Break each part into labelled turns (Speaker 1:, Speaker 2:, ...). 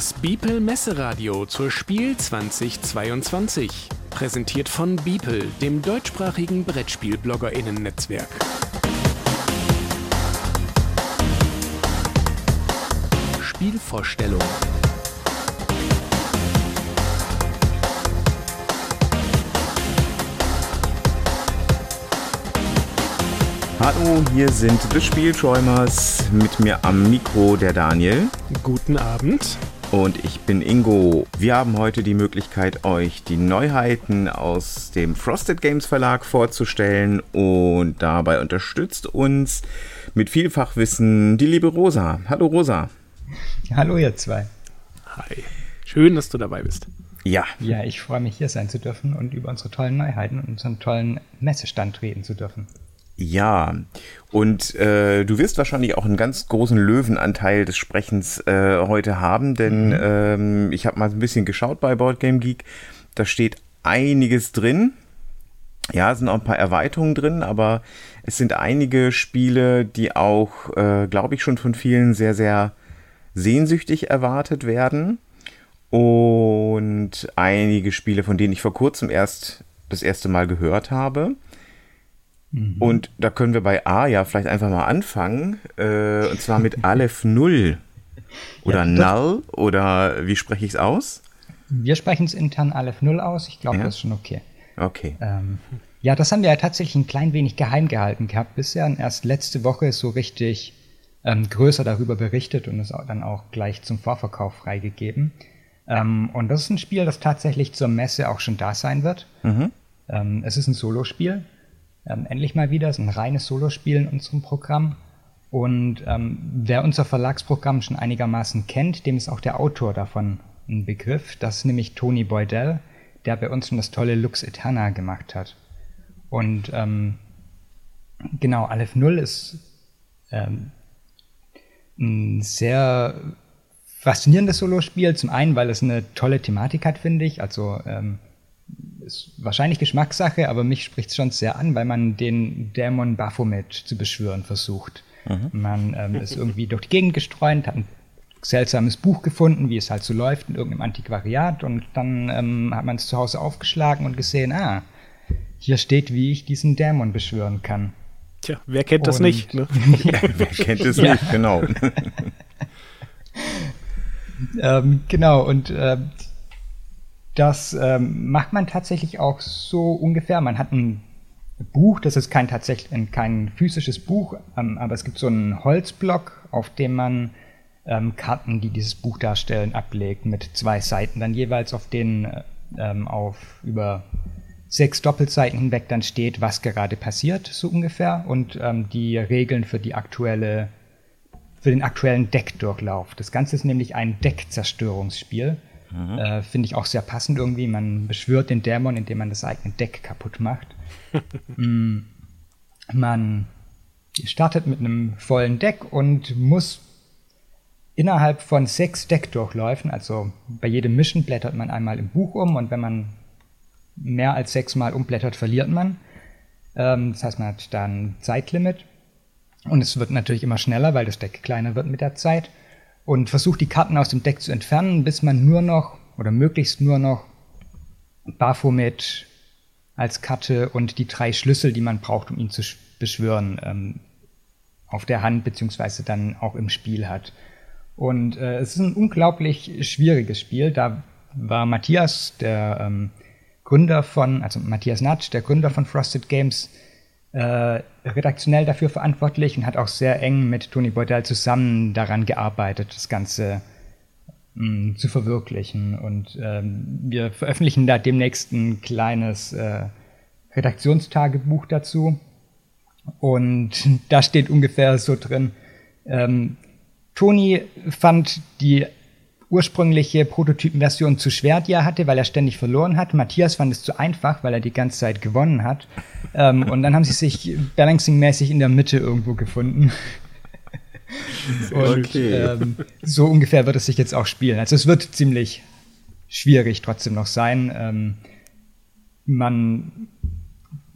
Speaker 1: Das Beeple Messeradio zur Spiel 2022. Präsentiert von Beeple, dem deutschsprachigen Brettspiel-BloggerInnen-Netzwerk. Spielvorstellung.
Speaker 2: Hallo, hier sind The Spielträumers. Mit mir am Mikro der Daniel.
Speaker 1: Guten Abend.
Speaker 2: Und ich bin Ingo. Wir haben heute die Möglichkeit, euch die Neuheiten aus dem Frosted Games Verlag vorzustellen. Und dabei unterstützt uns mit viel Fachwissen die liebe Rosa. Hallo Rosa.
Speaker 3: Hallo ihr zwei.
Speaker 1: Hi. Schön, dass du dabei bist.
Speaker 2: Ja.
Speaker 3: Ja, ich freue mich hier sein zu dürfen und über unsere tollen Neuheiten und unseren tollen Messestand reden zu dürfen.
Speaker 2: Ja, und äh, du wirst wahrscheinlich auch einen ganz großen Löwenanteil des Sprechens äh, heute haben, denn mhm. ähm, ich habe mal ein bisschen geschaut bei Boardgame Geek. Da steht einiges drin. Ja, es sind auch ein paar Erweiterungen drin, aber es sind einige Spiele, die auch, äh, glaube ich, schon von vielen sehr, sehr sehnsüchtig erwartet werden. Und einige Spiele, von denen ich vor kurzem erst das erste Mal gehört habe. Mhm. Und da können wir bei A ja vielleicht einfach mal anfangen. Äh, und zwar mit Aleph 0. Oder ja, Null. Oder wie spreche ich es aus?
Speaker 3: Wir sprechen es intern Aleph 0 aus. Ich glaube, ja? das ist schon okay.
Speaker 2: Okay.
Speaker 3: Ähm, ja, das haben wir ja tatsächlich ein klein wenig geheim gehalten gehabt bisher. Und erst letzte Woche so richtig ähm, größer darüber berichtet und es dann auch gleich zum Vorverkauf freigegeben. Ähm, und das ist ein Spiel, das tatsächlich zur Messe auch schon da sein wird. Mhm. Ähm, es ist ein Solospiel ähm, endlich mal wieder. Es ist ein reines Solospiel in unserem Programm. Und ähm, wer unser Verlagsprogramm schon einigermaßen kennt, dem ist auch der Autor davon ein Begriff. Das ist nämlich Tony Boydell, der bei uns schon das tolle Lux Eterna gemacht hat. Und ähm, genau, Aleph Null ist ähm, ein sehr faszinierendes Solospiel. Zum einen, weil es eine tolle Thematik hat, finde ich. Also ähm, ist wahrscheinlich Geschmackssache, aber mich spricht es schon sehr an, weil man den Dämon Baphomet zu beschwören versucht. Mhm. Man ähm, ist irgendwie durch die Gegend gestreunt, hat ein seltsames Buch gefunden, wie es halt so läuft in irgendeinem Antiquariat und dann ähm, hat man es zu Hause aufgeschlagen und gesehen, ah, hier steht, wie ich diesen Dämon beschwören kann.
Speaker 1: Tja, wer kennt das nicht? Ne?
Speaker 2: wer kennt es ja. nicht, genau.
Speaker 3: ähm, genau, und äh, das ähm, macht man tatsächlich auch so ungefähr. Man hat ein Buch, das ist kein tatsächlich kein physisches Buch, ähm, aber es gibt so einen Holzblock, auf dem man ähm, Karten, die dieses Buch darstellen, ablegt mit zwei Seiten dann jeweils, auf denen ähm, auf über sechs Doppelseiten hinweg dann steht, was gerade passiert, so ungefähr, und ähm, die Regeln für die aktuelle für den aktuellen Deckdurchlauf. Das Ganze ist nämlich ein Deckzerstörungsspiel. Mhm. Äh, Finde ich auch sehr passend irgendwie. Man beschwört den Dämon, indem man das eigene Deck kaputt macht. mm, man startet mit einem vollen Deck und muss innerhalb von sechs Deckdurchläufen, also bei jedem Mission blättert man einmal im Buch um und wenn man mehr als sechsmal umblättert, verliert man. Ähm, das heißt, man hat da ein Zeitlimit. Und es wird natürlich immer schneller, weil das Deck kleiner wird mit der Zeit und versucht die Karten aus dem Deck zu entfernen, bis man nur noch oder möglichst nur noch Baphomet als Karte und die drei Schlüssel, die man braucht, um ihn zu beschwören, ähm, auf der Hand beziehungsweise dann auch im Spiel hat. Und äh, es ist ein unglaublich schwieriges Spiel. Da war Matthias, der ähm, Gründer von, also Matthias Natsch, der Gründer von Frosted Games, äh, redaktionell dafür verantwortlich und hat auch sehr eng mit Tony Boydell zusammen daran gearbeitet, das Ganze mh, mm, zu verwirklichen. Und ähm, wir veröffentlichen da demnächst ein kleines äh, Redaktionstagebuch dazu. Und da steht ungefähr so drin, ähm, Tony fand die ursprüngliche Prototypenversion zu schwer, die er hatte, weil er ständig verloren hat. Matthias fand es zu einfach, weil er die ganze Zeit gewonnen hat. ähm, und dann haben sie sich balancingmäßig in der Mitte irgendwo gefunden. und okay. ähm, so ungefähr wird es sich jetzt auch spielen. Also es wird ziemlich schwierig trotzdem noch sein. Ähm, man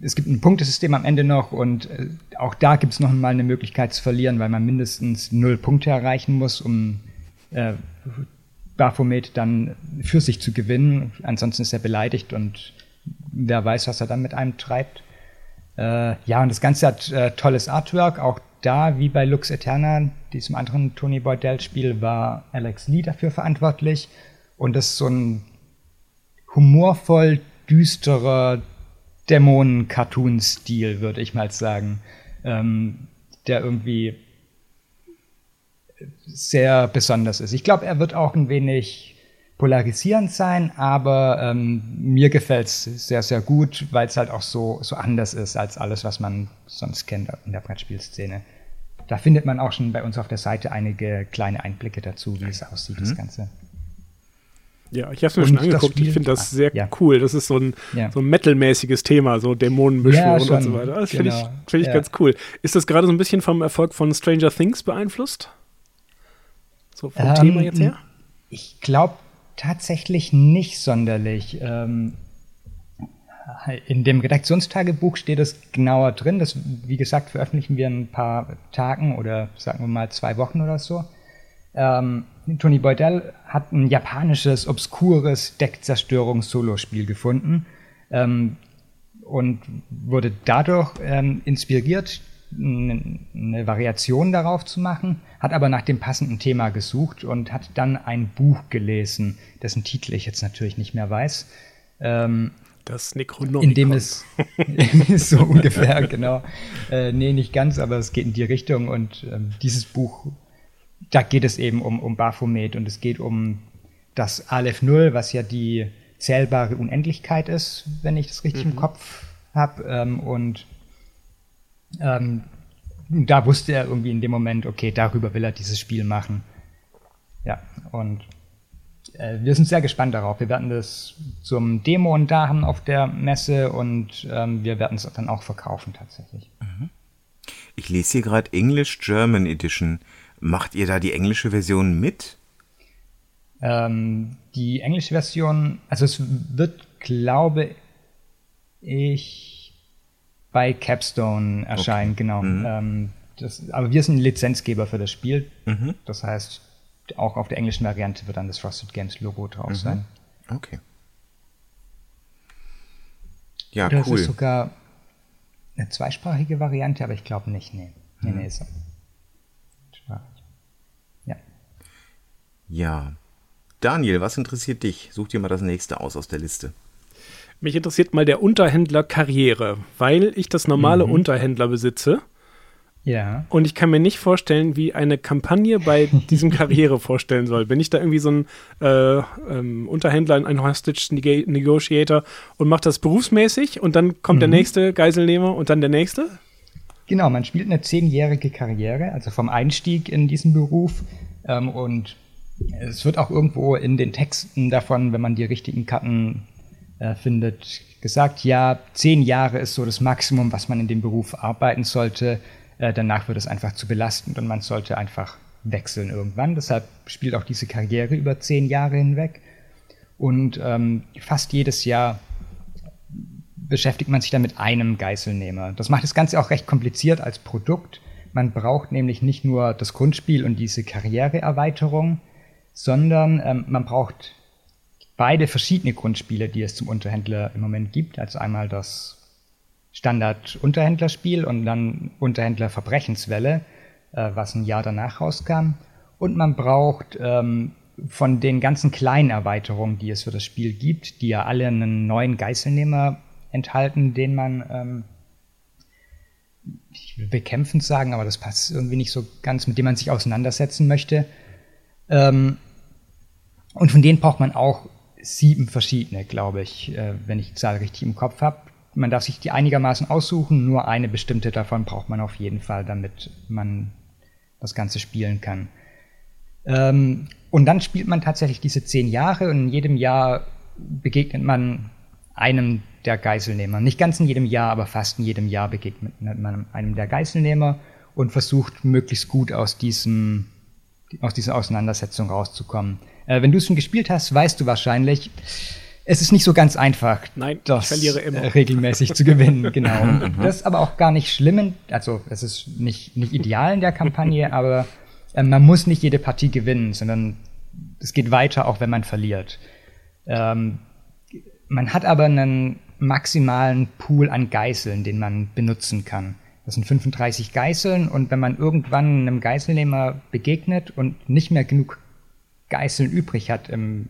Speaker 3: es gibt ein Punktesystem am Ende noch und äh, auch da gibt es noch mal eine Möglichkeit zu verlieren, weil man mindestens null Punkte erreichen muss, um äh, Baphomet dann für sich zu gewinnen. Ansonsten ist er beleidigt und wer weiß, was er dann mit einem treibt. Äh, ja, und das Ganze hat äh, tolles Artwork. Auch da, wie bei Lux Eterna, diesem anderen Tony Boydell-Spiel, war Alex Lee dafür verantwortlich. Und das ist so ein humorvoll düsterer Dämonen-Cartoon-Stil, würde ich mal sagen. Ähm, der irgendwie sehr besonders ist. Ich glaube, er wird auch ein wenig polarisierend sein, aber ähm, mir gefällt es sehr, sehr gut, weil es halt auch so, so anders ist als alles, was man sonst kennt in der Brettspielszene. Da findet man auch schon bei uns auf der Seite einige kleine Einblicke dazu, wie es aussieht, mhm. das Ganze.
Speaker 1: Ja, ich habe es mir schon angeguckt. ich finde das sehr ja. cool. Das ist so ein, ja. so ein Metal-mäßiges Thema, so Dämonenbeschwörung ja, und so weiter. Das genau. finde ich, find ich ganz cool. Ist das gerade so ein bisschen vom Erfolg von Stranger Things beeinflusst?
Speaker 3: So vom ähm, Thema jetzt her? Ich glaube tatsächlich nicht sonderlich. Ähm, in dem Redaktionstagebuch steht es genauer drin. Das, wie gesagt, veröffentlichen wir in ein paar Tagen oder sagen wir mal zwei Wochen oder so. Ähm, Tony Boydell hat ein japanisches, obskures Deckzerstörungs-Solospiel gefunden ähm, und wurde dadurch ähm, inspiriert, eine Variation darauf zu machen, hat aber nach dem passenden Thema gesucht und hat dann ein Buch gelesen, dessen Titel ich jetzt natürlich nicht mehr weiß.
Speaker 1: Ähm, das Necronomicon.
Speaker 3: In dem es so ungefähr, genau. Äh, nee, nicht ganz, aber es geht in die Richtung und ähm, dieses Buch da geht es eben um, um Baphomet und es geht um das Aleph Null, was ja die zählbare Unendlichkeit ist, wenn ich das richtig mhm. im Kopf habe. Ähm, und ähm, da wusste er irgendwie in dem Moment, okay, darüber will er dieses Spiel machen. Ja, und äh, wir sind sehr gespannt darauf. Wir werden das zum Demo und da haben auf der Messe und ähm, wir werden es dann auch verkaufen tatsächlich. Mhm.
Speaker 2: Ich lese hier gerade English German Edition. Macht ihr da die englische Version mit?
Speaker 3: Ähm, die englische Version, also es wird, glaube ich, bei Capstone erscheinen, okay. genau. Mhm. Ähm, das, aber wir sind Lizenzgeber für das Spiel. Mhm. Das heißt, auch auf der englischen Variante wird dann das Frosted Games Logo drauf mhm. sein.
Speaker 2: Okay. Ja,
Speaker 3: Oder cool. Das ist sogar eine zweisprachige Variante, aber ich glaube nicht. Nee. Nee, mhm. nee, ist
Speaker 2: Ja. Daniel, was interessiert dich? Such dir mal das nächste aus aus der Liste.
Speaker 1: Mich interessiert mal der Unterhändler Karriere, weil ich das normale mhm. Unterhändler besitze.
Speaker 3: Ja.
Speaker 1: Und ich kann mir nicht vorstellen, wie eine Kampagne bei diesem Karriere vorstellen soll. Bin ich da irgendwie so ein äh, ähm, Unterhändler, ein Hostage Negotiator und macht das berufsmäßig und dann kommt mhm. der nächste Geiselnehmer und dann der nächste?
Speaker 3: Genau, man spielt eine zehnjährige Karriere, also vom Einstieg in diesen Beruf ähm, und es wird auch irgendwo in den Texten davon, wenn man die richtigen Karten findet, gesagt, ja, zehn Jahre ist so das Maximum, was man in dem Beruf arbeiten sollte. Äh, danach wird es einfach zu belastend und man sollte einfach wechseln irgendwann. Deshalb spielt auch diese Karriere über zehn Jahre hinweg. Und ähm, fast jedes Jahr beschäftigt man sich dann mit einem Geiselnehmer. Das macht das Ganze auch recht kompliziert als Produkt. Man braucht nämlich nicht nur das Grundspiel und diese Karriereerweiterung, sondern ähm, man braucht beide verschiedene Grundspiele, die es zum Unterhändler im Moment gibt. Also einmal das Standard-Unterhändlerspiel und dann Unterhändler Verbrechenswelle, äh, was ein Jahr danach rauskam. Und man braucht ähm, von den ganzen kleinen Erweiterungen, die es für das Spiel gibt, die ja alle einen neuen Geiselnehmer enthalten, den man, ähm, ich will bekämpfend sagen, aber das passt irgendwie nicht so ganz, mit dem man sich auseinandersetzen möchte. Ähm, und von denen braucht man auch sieben verschiedene, glaube ich, äh, wenn ich die Zahl richtig im Kopf habe. Man darf sich die einigermaßen aussuchen, nur eine bestimmte davon braucht man auf jeden Fall, damit man das Ganze spielen kann. Ähm, und dann spielt man tatsächlich diese zehn Jahre und in jedem Jahr begegnet man einem der Geiselnehmer. Nicht ganz in jedem Jahr, aber fast in jedem Jahr begegnet man einem der Geiselnehmer und versucht möglichst gut aus diesem aus dieser Auseinandersetzung rauszukommen. Äh, wenn du es schon gespielt hast, weißt du wahrscheinlich, es ist nicht so ganz einfach,
Speaker 1: Nein, das äh,
Speaker 3: regelmäßig zu gewinnen. Genau. Mhm. das ist aber auch gar nicht schlimm. Also es ist nicht, nicht ideal in der Kampagne, aber äh, man muss nicht jede Partie gewinnen, sondern es geht weiter, auch wenn man verliert. Ähm, man hat aber einen maximalen Pool an Geißeln, den man benutzen kann. Das sind 35 Geißeln und wenn man irgendwann einem Geißelnehmer begegnet und nicht mehr genug Geißeln übrig hat im,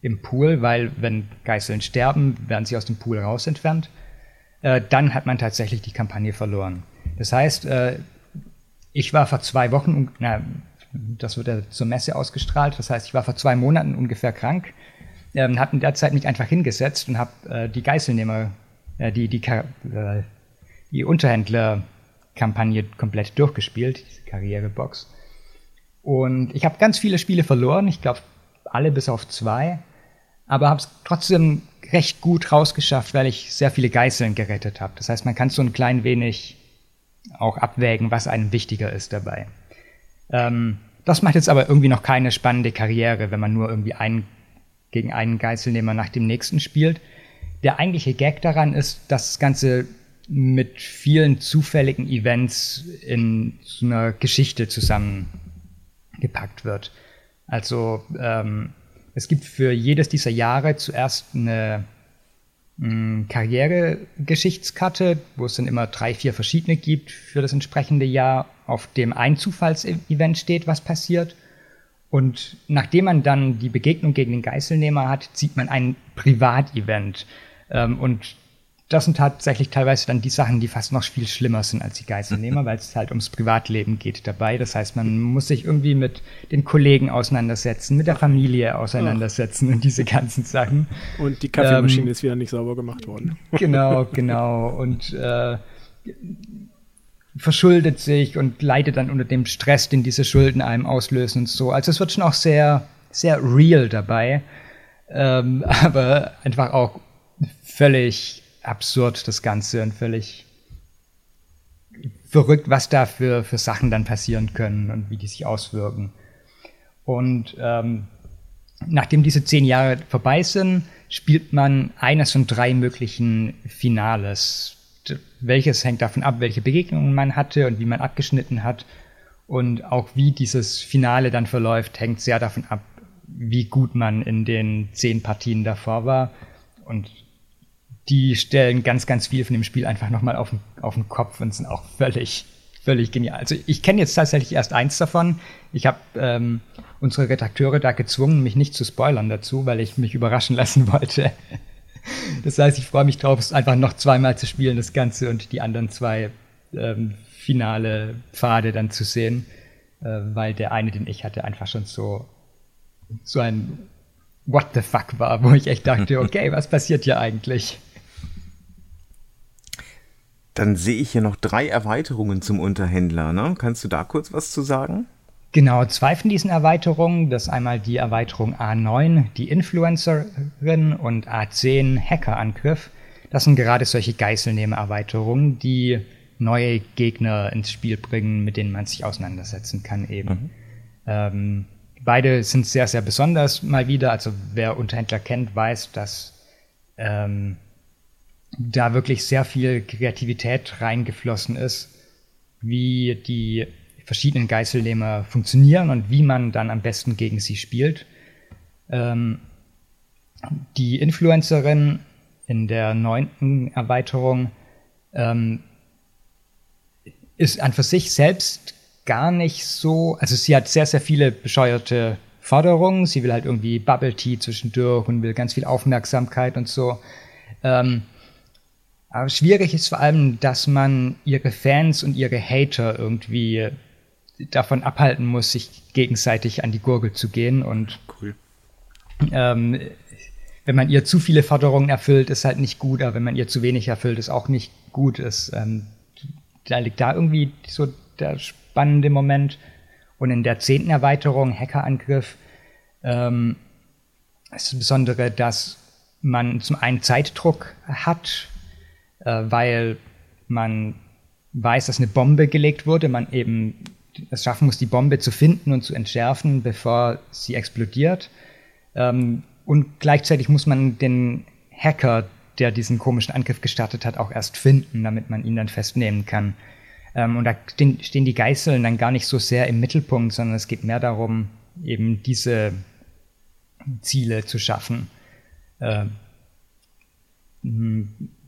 Speaker 3: im Pool, weil wenn Geißeln sterben, werden sie aus dem Pool raus entfernt, äh, dann hat man tatsächlich die Kampagne verloren. Das heißt, äh, ich war vor zwei Wochen, na, das wird ja zur Messe ausgestrahlt, das heißt, ich war vor zwei Monaten ungefähr krank, ähm, habe in der Zeit mich einfach hingesetzt und habe äh, die Geißelnehmer, äh, die, die, äh, die Unterhändler-Kampagne komplett durchgespielt, diese Karrierebox. Und ich habe ganz viele Spiele verloren, ich glaube alle bis auf zwei, aber habe es trotzdem recht gut rausgeschafft, weil ich sehr viele Geißeln gerettet habe. Das heißt, man kann so ein klein wenig auch abwägen, was einem wichtiger ist dabei. Ähm, das macht jetzt aber irgendwie noch keine spannende Karriere, wenn man nur irgendwie einen gegen einen Geißelnehmer nach dem nächsten spielt. Der eigentliche Gag daran ist, dass das Ganze mit vielen zufälligen Events in so einer Geschichte zusammengepackt wird. Also ähm, es gibt für jedes dieser Jahre zuerst eine hm, Karrieregeschichtskarte, wo es dann immer drei, vier verschiedene gibt für das entsprechende Jahr, auf dem ein Zufallsevent steht, was passiert. Und nachdem man dann die Begegnung gegen den Geiselnehmer hat, zieht man ein Privatevent. Ähm, und das sind tatsächlich teilweise dann die Sachen, die fast noch viel schlimmer sind als die Geiselnehmer, weil es halt ums Privatleben geht dabei. Das heißt, man muss sich irgendwie mit den Kollegen auseinandersetzen, mit der Familie auseinandersetzen und diese ganzen Sachen.
Speaker 1: Und die Kaffeemaschine ähm, ist wieder nicht sauber gemacht worden.
Speaker 3: Genau, genau. Und äh, verschuldet sich und leidet dann unter dem Stress, den diese Schulden einem auslösen und so. Also es wird schon auch sehr, sehr real dabei. Ähm, aber einfach auch völlig absurd, das Ganze, und völlig verrückt, was da für, für Sachen dann passieren können und wie die sich auswirken. Und ähm, nachdem diese zehn Jahre vorbei sind, spielt man eines von drei möglichen Finales. Welches hängt davon ab, welche Begegnungen man hatte und wie man abgeschnitten hat. Und auch wie dieses Finale dann verläuft, hängt sehr davon ab, wie gut man in den zehn Partien davor war. Und die stellen ganz, ganz viel von dem Spiel einfach nochmal auf den, auf den Kopf und sind auch völlig, völlig genial. Also ich kenne jetzt tatsächlich erst eins davon. Ich habe ähm, unsere Redakteure da gezwungen, mich nicht zu spoilern dazu, weil ich mich überraschen lassen wollte. Das heißt, ich freue mich drauf, es einfach noch zweimal zu spielen, das Ganze, und die anderen zwei ähm, finale Pfade dann zu sehen, äh, weil der eine, den ich hatte, einfach schon so, so ein What the fuck war, wo ich echt dachte, okay, was passiert hier eigentlich?
Speaker 2: Dann sehe ich hier noch drei Erweiterungen zum Unterhändler. Ne? Kannst du da kurz was zu sagen?
Speaker 3: Genau, zwei von diesen Erweiterungen. Das ist einmal die Erweiterung A9, die Influencerin, und A10, Hackerangriff. Das sind gerade solche Geiselnehmer-Erweiterungen, die neue Gegner ins Spiel bringen, mit denen man sich auseinandersetzen kann eben. Mhm. Ähm, beide sind sehr, sehr besonders mal wieder. Also wer Unterhändler kennt, weiß, dass ähm, da wirklich sehr viel Kreativität reingeflossen ist, wie die verschiedenen Geiselnehmer funktionieren und wie man dann am besten gegen sie spielt. Ähm, die Influencerin in der neunten Erweiterung ähm, ist an für sich selbst gar nicht so, also sie hat sehr, sehr viele bescheuerte Forderungen. Sie will halt irgendwie Bubble Tea zwischendurch und will ganz viel Aufmerksamkeit und so. Ähm, aber schwierig ist vor allem, dass man ihre Fans und ihre Hater irgendwie davon abhalten muss, sich gegenseitig an die Gurgel zu gehen. Und cool. ähm, wenn man ihr zu viele Forderungen erfüllt, ist halt nicht gut, aber wenn man ihr zu wenig erfüllt, ist auch nicht gut. Ist, ähm, da liegt da irgendwie so der spannende Moment. Und in der zehnten Erweiterung, Hackerangriff, ähm, ist das Besondere, dass man zum einen Zeitdruck hat, äh, weil man weiß, dass eine Bombe gelegt wurde, man eben es schaffen muss, die Bombe zu finden und zu entschärfen, bevor sie explodiert. Ähm, und gleichzeitig muss man den Hacker, der diesen komischen Angriff gestartet hat, auch erst finden, damit man ihn dann festnehmen kann. Ähm, und da stehen die Geißeln dann gar nicht so sehr im Mittelpunkt, sondern es geht mehr darum, eben diese Ziele zu schaffen. Äh,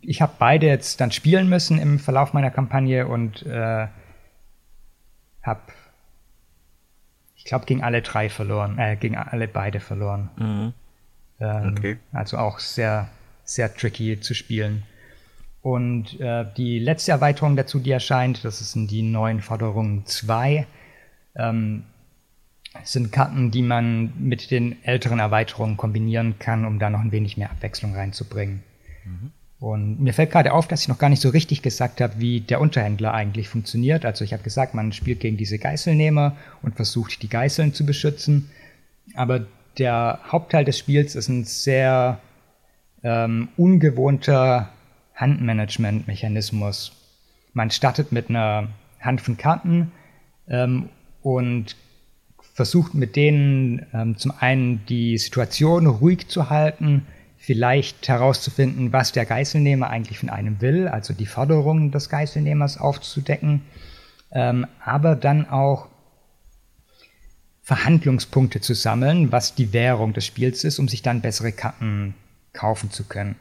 Speaker 3: ich habe beide jetzt dann spielen müssen im Verlauf meiner Kampagne und äh, habe, ich glaube, gegen alle drei verloren, äh, gegen alle beide verloren. Mhm. Ähm, okay. Also auch sehr, sehr tricky zu spielen. Und äh, die letzte Erweiterung dazu, die erscheint, das sind die neuen Forderungen 2. Ähm, sind Karten, die man mit den älteren Erweiterungen kombinieren kann, um da noch ein wenig mehr Abwechslung reinzubringen. Mhm. Und mir fällt gerade auf, dass ich noch gar nicht so richtig gesagt habe, wie der Unterhändler eigentlich funktioniert. Also ich habe gesagt, man spielt gegen diese Geißelnehmer und versucht, die Geißeln zu beschützen. Aber der Hauptteil des Spiels ist ein sehr ähm, ungewohnter Handmanagement-Mechanismus. Man startet mit einer Hand von Karten ähm, und versucht mit denen ähm, zum einen die Situation ruhig zu halten, vielleicht herauszufinden, was der Geiselnehmer eigentlich von einem will, also die Forderungen des Geiselnehmers aufzudecken, ähm, aber dann auch Verhandlungspunkte zu sammeln, was die Währung des Spiels ist, um sich dann bessere Karten kaufen zu können.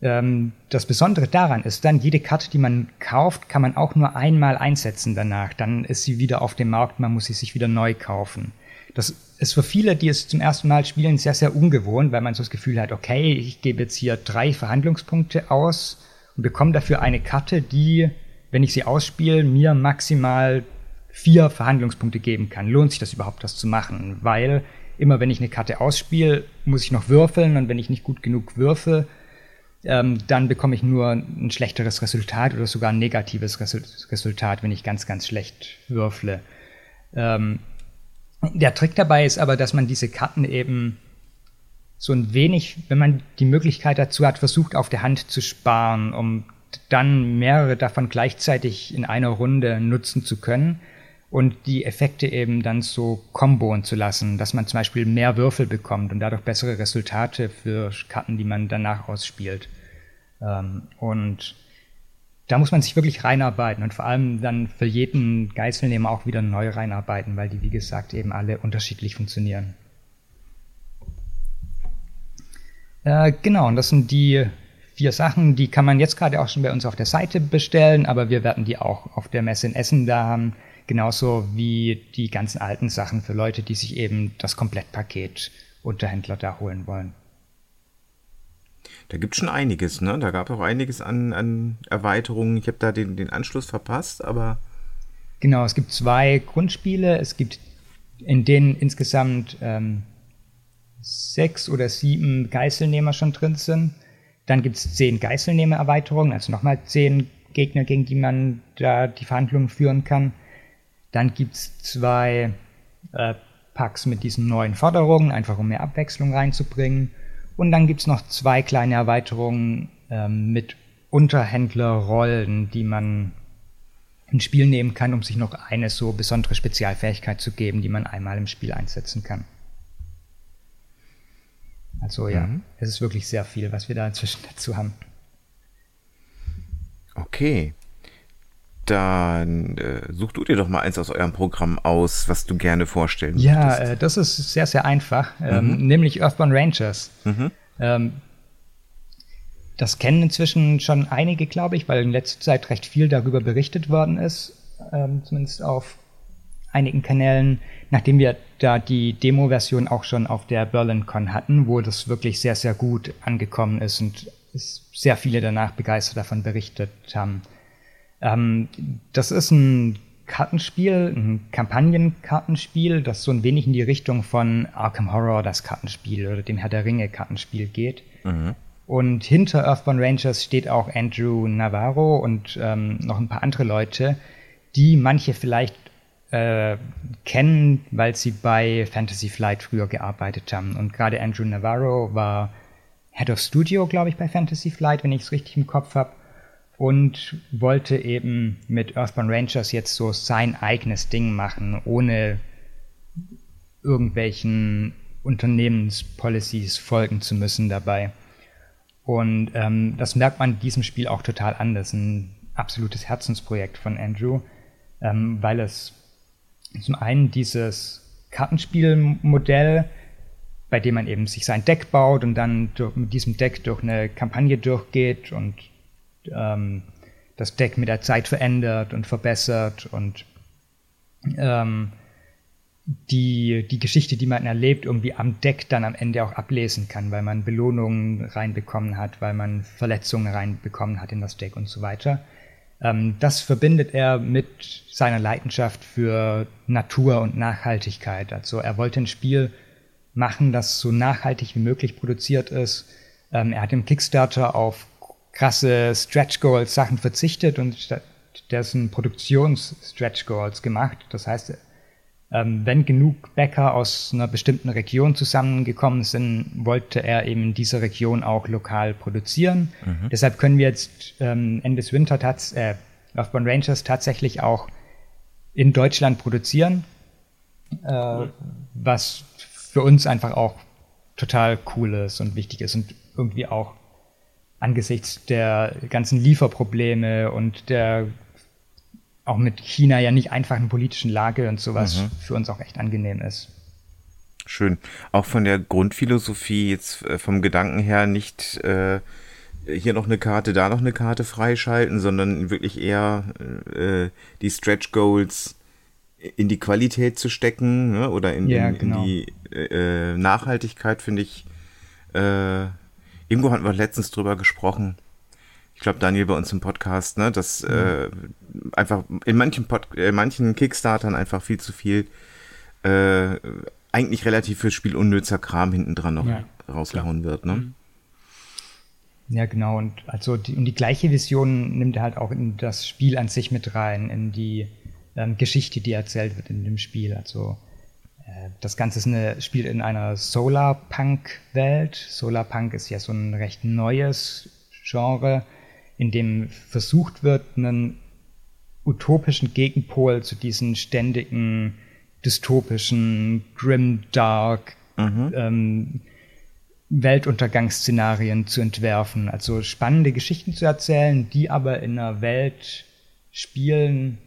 Speaker 3: Ähm, das Besondere daran ist dann, jede Karte, die man kauft, kann man auch nur einmal einsetzen danach. Dann ist sie wieder auf dem Markt, man muss sie sich wieder neu kaufen. Das ist für viele, die es zum ersten Mal spielen, sehr, sehr ungewohnt, weil man so das Gefühl hat, okay, ich gebe jetzt hier drei Verhandlungspunkte aus und bekomme dafür eine Karte, die, wenn ich sie ausspiele, mir maximal vier Verhandlungspunkte geben kann. Lohnt sich das überhaupt, das zu machen? Weil immer wenn ich eine Karte ausspiele, muss ich noch würfeln und wenn ich nicht gut genug würfe, ähm, dann bekomme ich nur ein schlechteres Resultat oder sogar ein negatives Resultat, wenn ich ganz, ganz schlecht würfle. Ähm, der Trick dabei ist aber, dass man diese Karten eben so ein wenig, wenn man die Möglichkeit dazu hat, versucht auf der Hand zu sparen, um dann mehrere davon gleichzeitig in einer Runde nutzen zu können und die Effekte eben dann so komboen zu lassen, dass man zum Beispiel mehr Würfel bekommt und dadurch bessere Resultate für Karten, die man danach ausspielt. Ähm, und da muss man sich wirklich reinarbeiten und vor allem dann für jeden Geiselnehmer auch wieder neu reinarbeiten, weil die, wie gesagt, eben alle unterschiedlich funktionieren. Äh, genau, und das sind die vier Sachen, die kann man jetzt gerade auch schon bei uns auf der Seite bestellen, aber wir werden die auch auf der Messe in Essen da haben, genauso wie die ganzen alten Sachen für Leute, die sich eben das Komplettpaket Unterhändler da holen wollen.
Speaker 2: Da gibt es schon einiges, ne? Da gab es auch einiges an, an Erweiterungen. Ich habe da den, den Anschluss verpasst, aber.
Speaker 3: Genau, es gibt zwei Grundspiele. Es gibt in denen insgesamt ähm, sechs oder sieben Geiselnehmer schon drin sind. Dann gibt es zehn Geiselnehmer-Erweiterungen, also nochmal zehn Gegner, gegen die man da die Verhandlungen führen kann. Dann gibt es zwei äh, Packs mit diesen neuen Forderungen, einfach um mehr Abwechslung reinzubringen. Und dann gibt es noch zwei kleine Erweiterungen ähm, mit Unterhändlerrollen, die man ins Spiel nehmen kann, um sich noch eine so besondere Spezialfähigkeit zu geben, die man einmal im Spiel einsetzen kann. Also ja, mhm. es ist wirklich sehr viel, was wir da inzwischen dazu haben.
Speaker 2: Okay. Dann äh, such du dir doch mal eins aus eurem Programm aus, was du gerne vorstellen
Speaker 3: Ja, äh, das ist sehr, sehr einfach, ähm, mhm. nämlich Earthbound Rangers. Mhm. Ähm, das kennen inzwischen schon einige, glaube ich, weil in letzter Zeit recht viel darüber berichtet worden ist, ähm, zumindest auf einigen Kanälen, nachdem wir da die Demo-Version auch schon auf der BerlinCon hatten, wo das wirklich sehr, sehr gut angekommen ist und sehr viele danach begeistert davon berichtet haben. Ähm, das ist ein Kartenspiel, ein Kampagnenkartenspiel, das so ein wenig in die Richtung von Arkham Horror, das Kartenspiel oder dem Herr der Ringe Kartenspiel geht. Mhm. Und hinter Earthbound Rangers steht auch Andrew Navarro und ähm, noch ein paar andere Leute, die manche vielleicht äh, kennen, weil sie bei Fantasy Flight früher gearbeitet haben. Und gerade Andrew Navarro war Head of Studio, glaube ich, bei Fantasy Flight, wenn ich es richtig im Kopf habe und wollte eben mit Earthbound Rangers jetzt so sein eigenes Ding machen, ohne irgendwelchen Unternehmenspolicies folgen zu müssen dabei. Und ähm, das merkt man diesem Spiel auch total an. Das ist ein absolutes Herzensprojekt von Andrew, ähm, weil es zum einen dieses Kartenspielmodell bei dem man eben sich sein Deck baut und dann durch, mit diesem Deck durch eine Kampagne durchgeht und ähm, das Deck mit der Zeit verändert und verbessert und ähm, die, die Geschichte, die man erlebt, irgendwie am Deck dann am Ende auch ablesen kann, weil man Belohnungen reinbekommen hat, weil man Verletzungen reinbekommen hat in das Deck und so weiter. Ähm, das verbindet er mit seiner Leidenschaft für Natur und Nachhaltigkeit. Also er wollte ein Spiel machen, das so nachhaltig wie möglich produziert ist. Ähm, er hat im Kickstarter auf krasse Stretch Goals Sachen verzichtet und stattdessen Produktions-Stretch Goals gemacht. Das heißt, ähm, wenn genug Bäcker aus einer bestimmten Region zusammengekommen sind, wollte er eben in dieser Region auch lokal produzieren. Mhm. Deshalb können wir jetzt ähm, Ende des Winter äh, Earthbound Rangers tatsächlich auch in Deutschland produzieren, äh, was für uns einfach auch total cool ist und wichtig ist und irgendwie auch angesichts der ganzen Lieferprobleme und der auch mit China ja nicht einfachen politischen Lage und sowas mhm. für uns auch echt angenehm ist.
Speaker 2: Schön. Auch von der Grundphilosophie jetzt äh, vom Gedanken her nicht äh, hier noch eine Karte, da noch eine Karte freischalten, sondern wirklich eher äh, die Stretch Goals in die Qualität zu stecken ne? oder in,
Speaker 3: ja,
Speaker 2: in,
Speaker 3: genau.
Speaker 2: in die äh, Nachhaltigkeit, finde ich. Äh, irgendwo hatten wir letztens drüber gesprochen ich glaube Daniel bei uns im Podcast, ne, dass mhm. äh, einfach in manchen Pod in äh, manchen Kickstartern einfach viel zu viel äh, eigentlich relativ fürs Spiel unnützer Kram hinten dran noch ja, rausgehauen klar. wird, ne? Mhm.
Speaker 3: Ja, genau. Und also die, und die gleiche Vision nimmt er halt auch in das Spiel an sich mit rein, in die ähm, Geschichte, die erzählt wird in dem Spiel. Also das Ganze ist eine, spielt in einer Solarpunk-Welt. Solarpunk ist ja so ein recht neues Genre, in dem versucht wird, einen utopischen Gegenpol zu diesen ständigen dystopischen, grim dark mhm. ähm, Weltuntergangsszenarien zu entwerfen. Also spannende Geschichten zu erzählen, die aber in einer Welt spielen,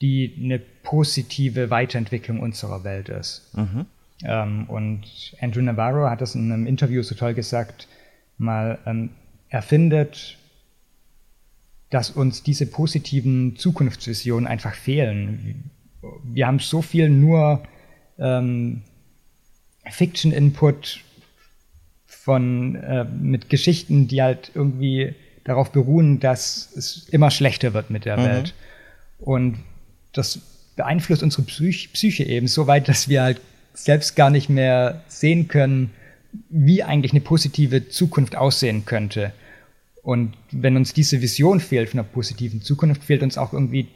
Speaker 3: die eine positive Weiterentwicklung unserer Welt ist. Mhm. Ähm, und Andrew Navarro hat das in einem Interview so toll gesagt, mal, ähm, er findet dass uns diese positiven Zukunftsvisionen einfach fehlen. Wir haben so viel nur ähm, Fiction-Input von äh, mit Geschichten, die halt irgendwie darauf beruhen, dass es immer schlechter wird mit der mhm. Welt. Und das beeinflusst unsere Psych Psyche eben so weit, dass wir halt selbst gar nicht mehr sehen können, wie eigentlich eine positive Zukunft aussehen könnte. Und wenn uns diese Vision fehlt von einer positiven Zukunft, fehlt uns auch irgendwie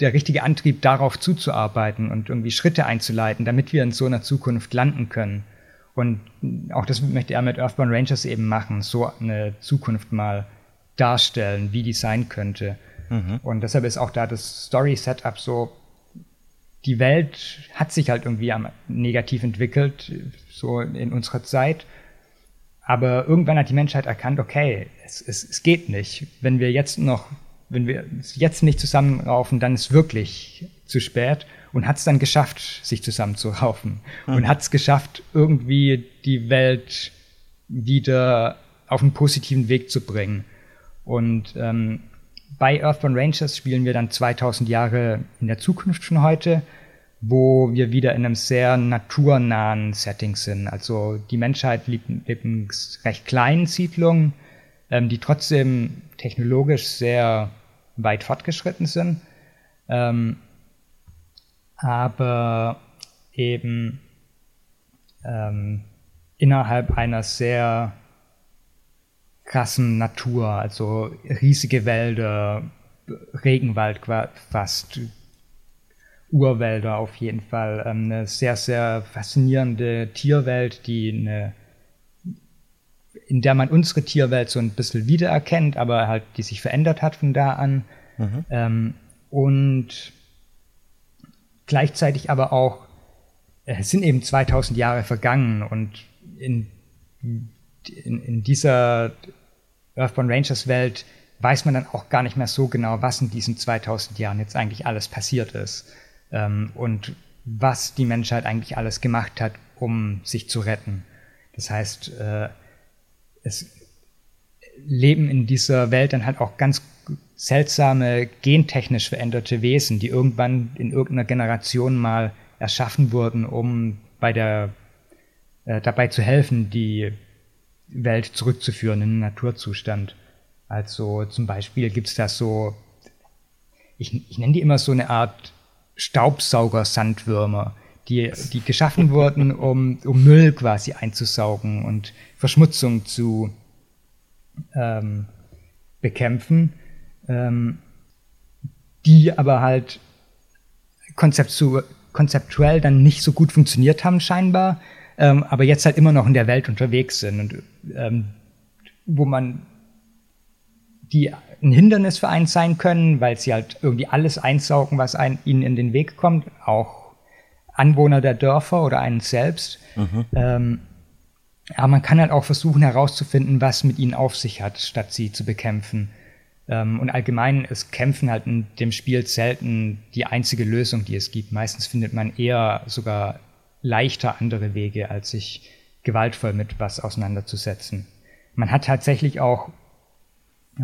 Speaker 3: der richtige Antrieb, darauf zuzuarbeiten und irgendwie Schritte einzuleiten, damit wir in so einer Zukunft landen können. Und auch das möchte er mit Earthbound Rangers eben machen, so eine Zukunft mal darstellen, wie die sein könnte. Mhm. Und deshalb ist auch da das Story-Setup so, die Welt hat sich halt irgendwie negativ entwickelt, so in unserer Zeit. Aber irgendwann hat die Menschheit erkannt, okay, es, es, es geht nicht. Wenn wir jetzt noch, wenn wir jetzt nicht zusammenraufen, dann ist wirklich zu spät und hat es dann geschafft, sich zusammenzuraufen mhm. und hat es geschafft, irgendwie die Welt wieder auf einen positiven Weg zu bringen. Und ähm, bei Earthbound Rangers spielen wir dann 2000 Jahre in der Zukunft schon heute wo wir wieder in einem sehr naturnahen Setting sind. Also die Menschheit lebt, lebt in recht kleinen Siedlungen, ähm, die trotzdem technologisch sehr weit fortgeschritten sind, ähm, aber eben ähm, innerhalb einer sehr krassen Natur, also riesige Wälder, Regenwald fast, Urwälder auf jeden Fall. Ähm, eine sehr, sehr faszinierende Tierwelt, die eine, in der man unsere Tierwelt so ein bisschen wiedererkennt, aber halt die sich verändert hat von da an. Mhm. Ähm, und gleichzeitig aber auch, äh, es sind eben 2000 Jahre vergangen und in, in, in dieser Earthbound Rangers Welt weiß man dann auch gar nicht mehr so genau, was in diesen 2000 Jahren jetzt eigentlich alles passiert ist ähm, und was die Menschheit eigentlich alles gemacht hat, um sich zu retten. Das heißt, äh, es leben in dieser Welt dann halt auch ganz seltsame gentechnisch veränderte Wesen, die irgendwann in irgendeiner Generation mal erschaffen wurden, um bei der äh, dabei zu helfen, die Welt zurückzuführen in den Naturzustand. Also zum Beispiel gibt's da so, ich, ich nenne die immer so eine Art Staubsauger-Sandwürmer, die, die geschaffen wurden, um, um Müll quasi einzusaugen und Verschmutzung zu ähm, bekämpfen, ähm, die aber halt konzeptu konzeptuell dann nicht so gut funktioniert haben scheinbar, ähm, aber jetzt halt immer noch in der Welt unterwegs sind und ähm, wo man die ein Hindernis für einen sein können, weil sie halt irgendwie alles einsaugen, was ein, ihnen in den Weg kommt, auch Anwohner der Dörfer oder einen selbst. Mhm. Ähm, aber man kann halt auch versuchen herauszufinden, was mit ihnen auf sich hat, statt sie zu bekämpfen. Ähm, und allgemein ist Kämpfen halt in dem Spiel selten die einzige Lösung, die es gibt. Meistens findet man eher sogar leichter andere Wege, als sich gewaltvoll mit was auseinanderzusetzen. Man hat tatsächlich auch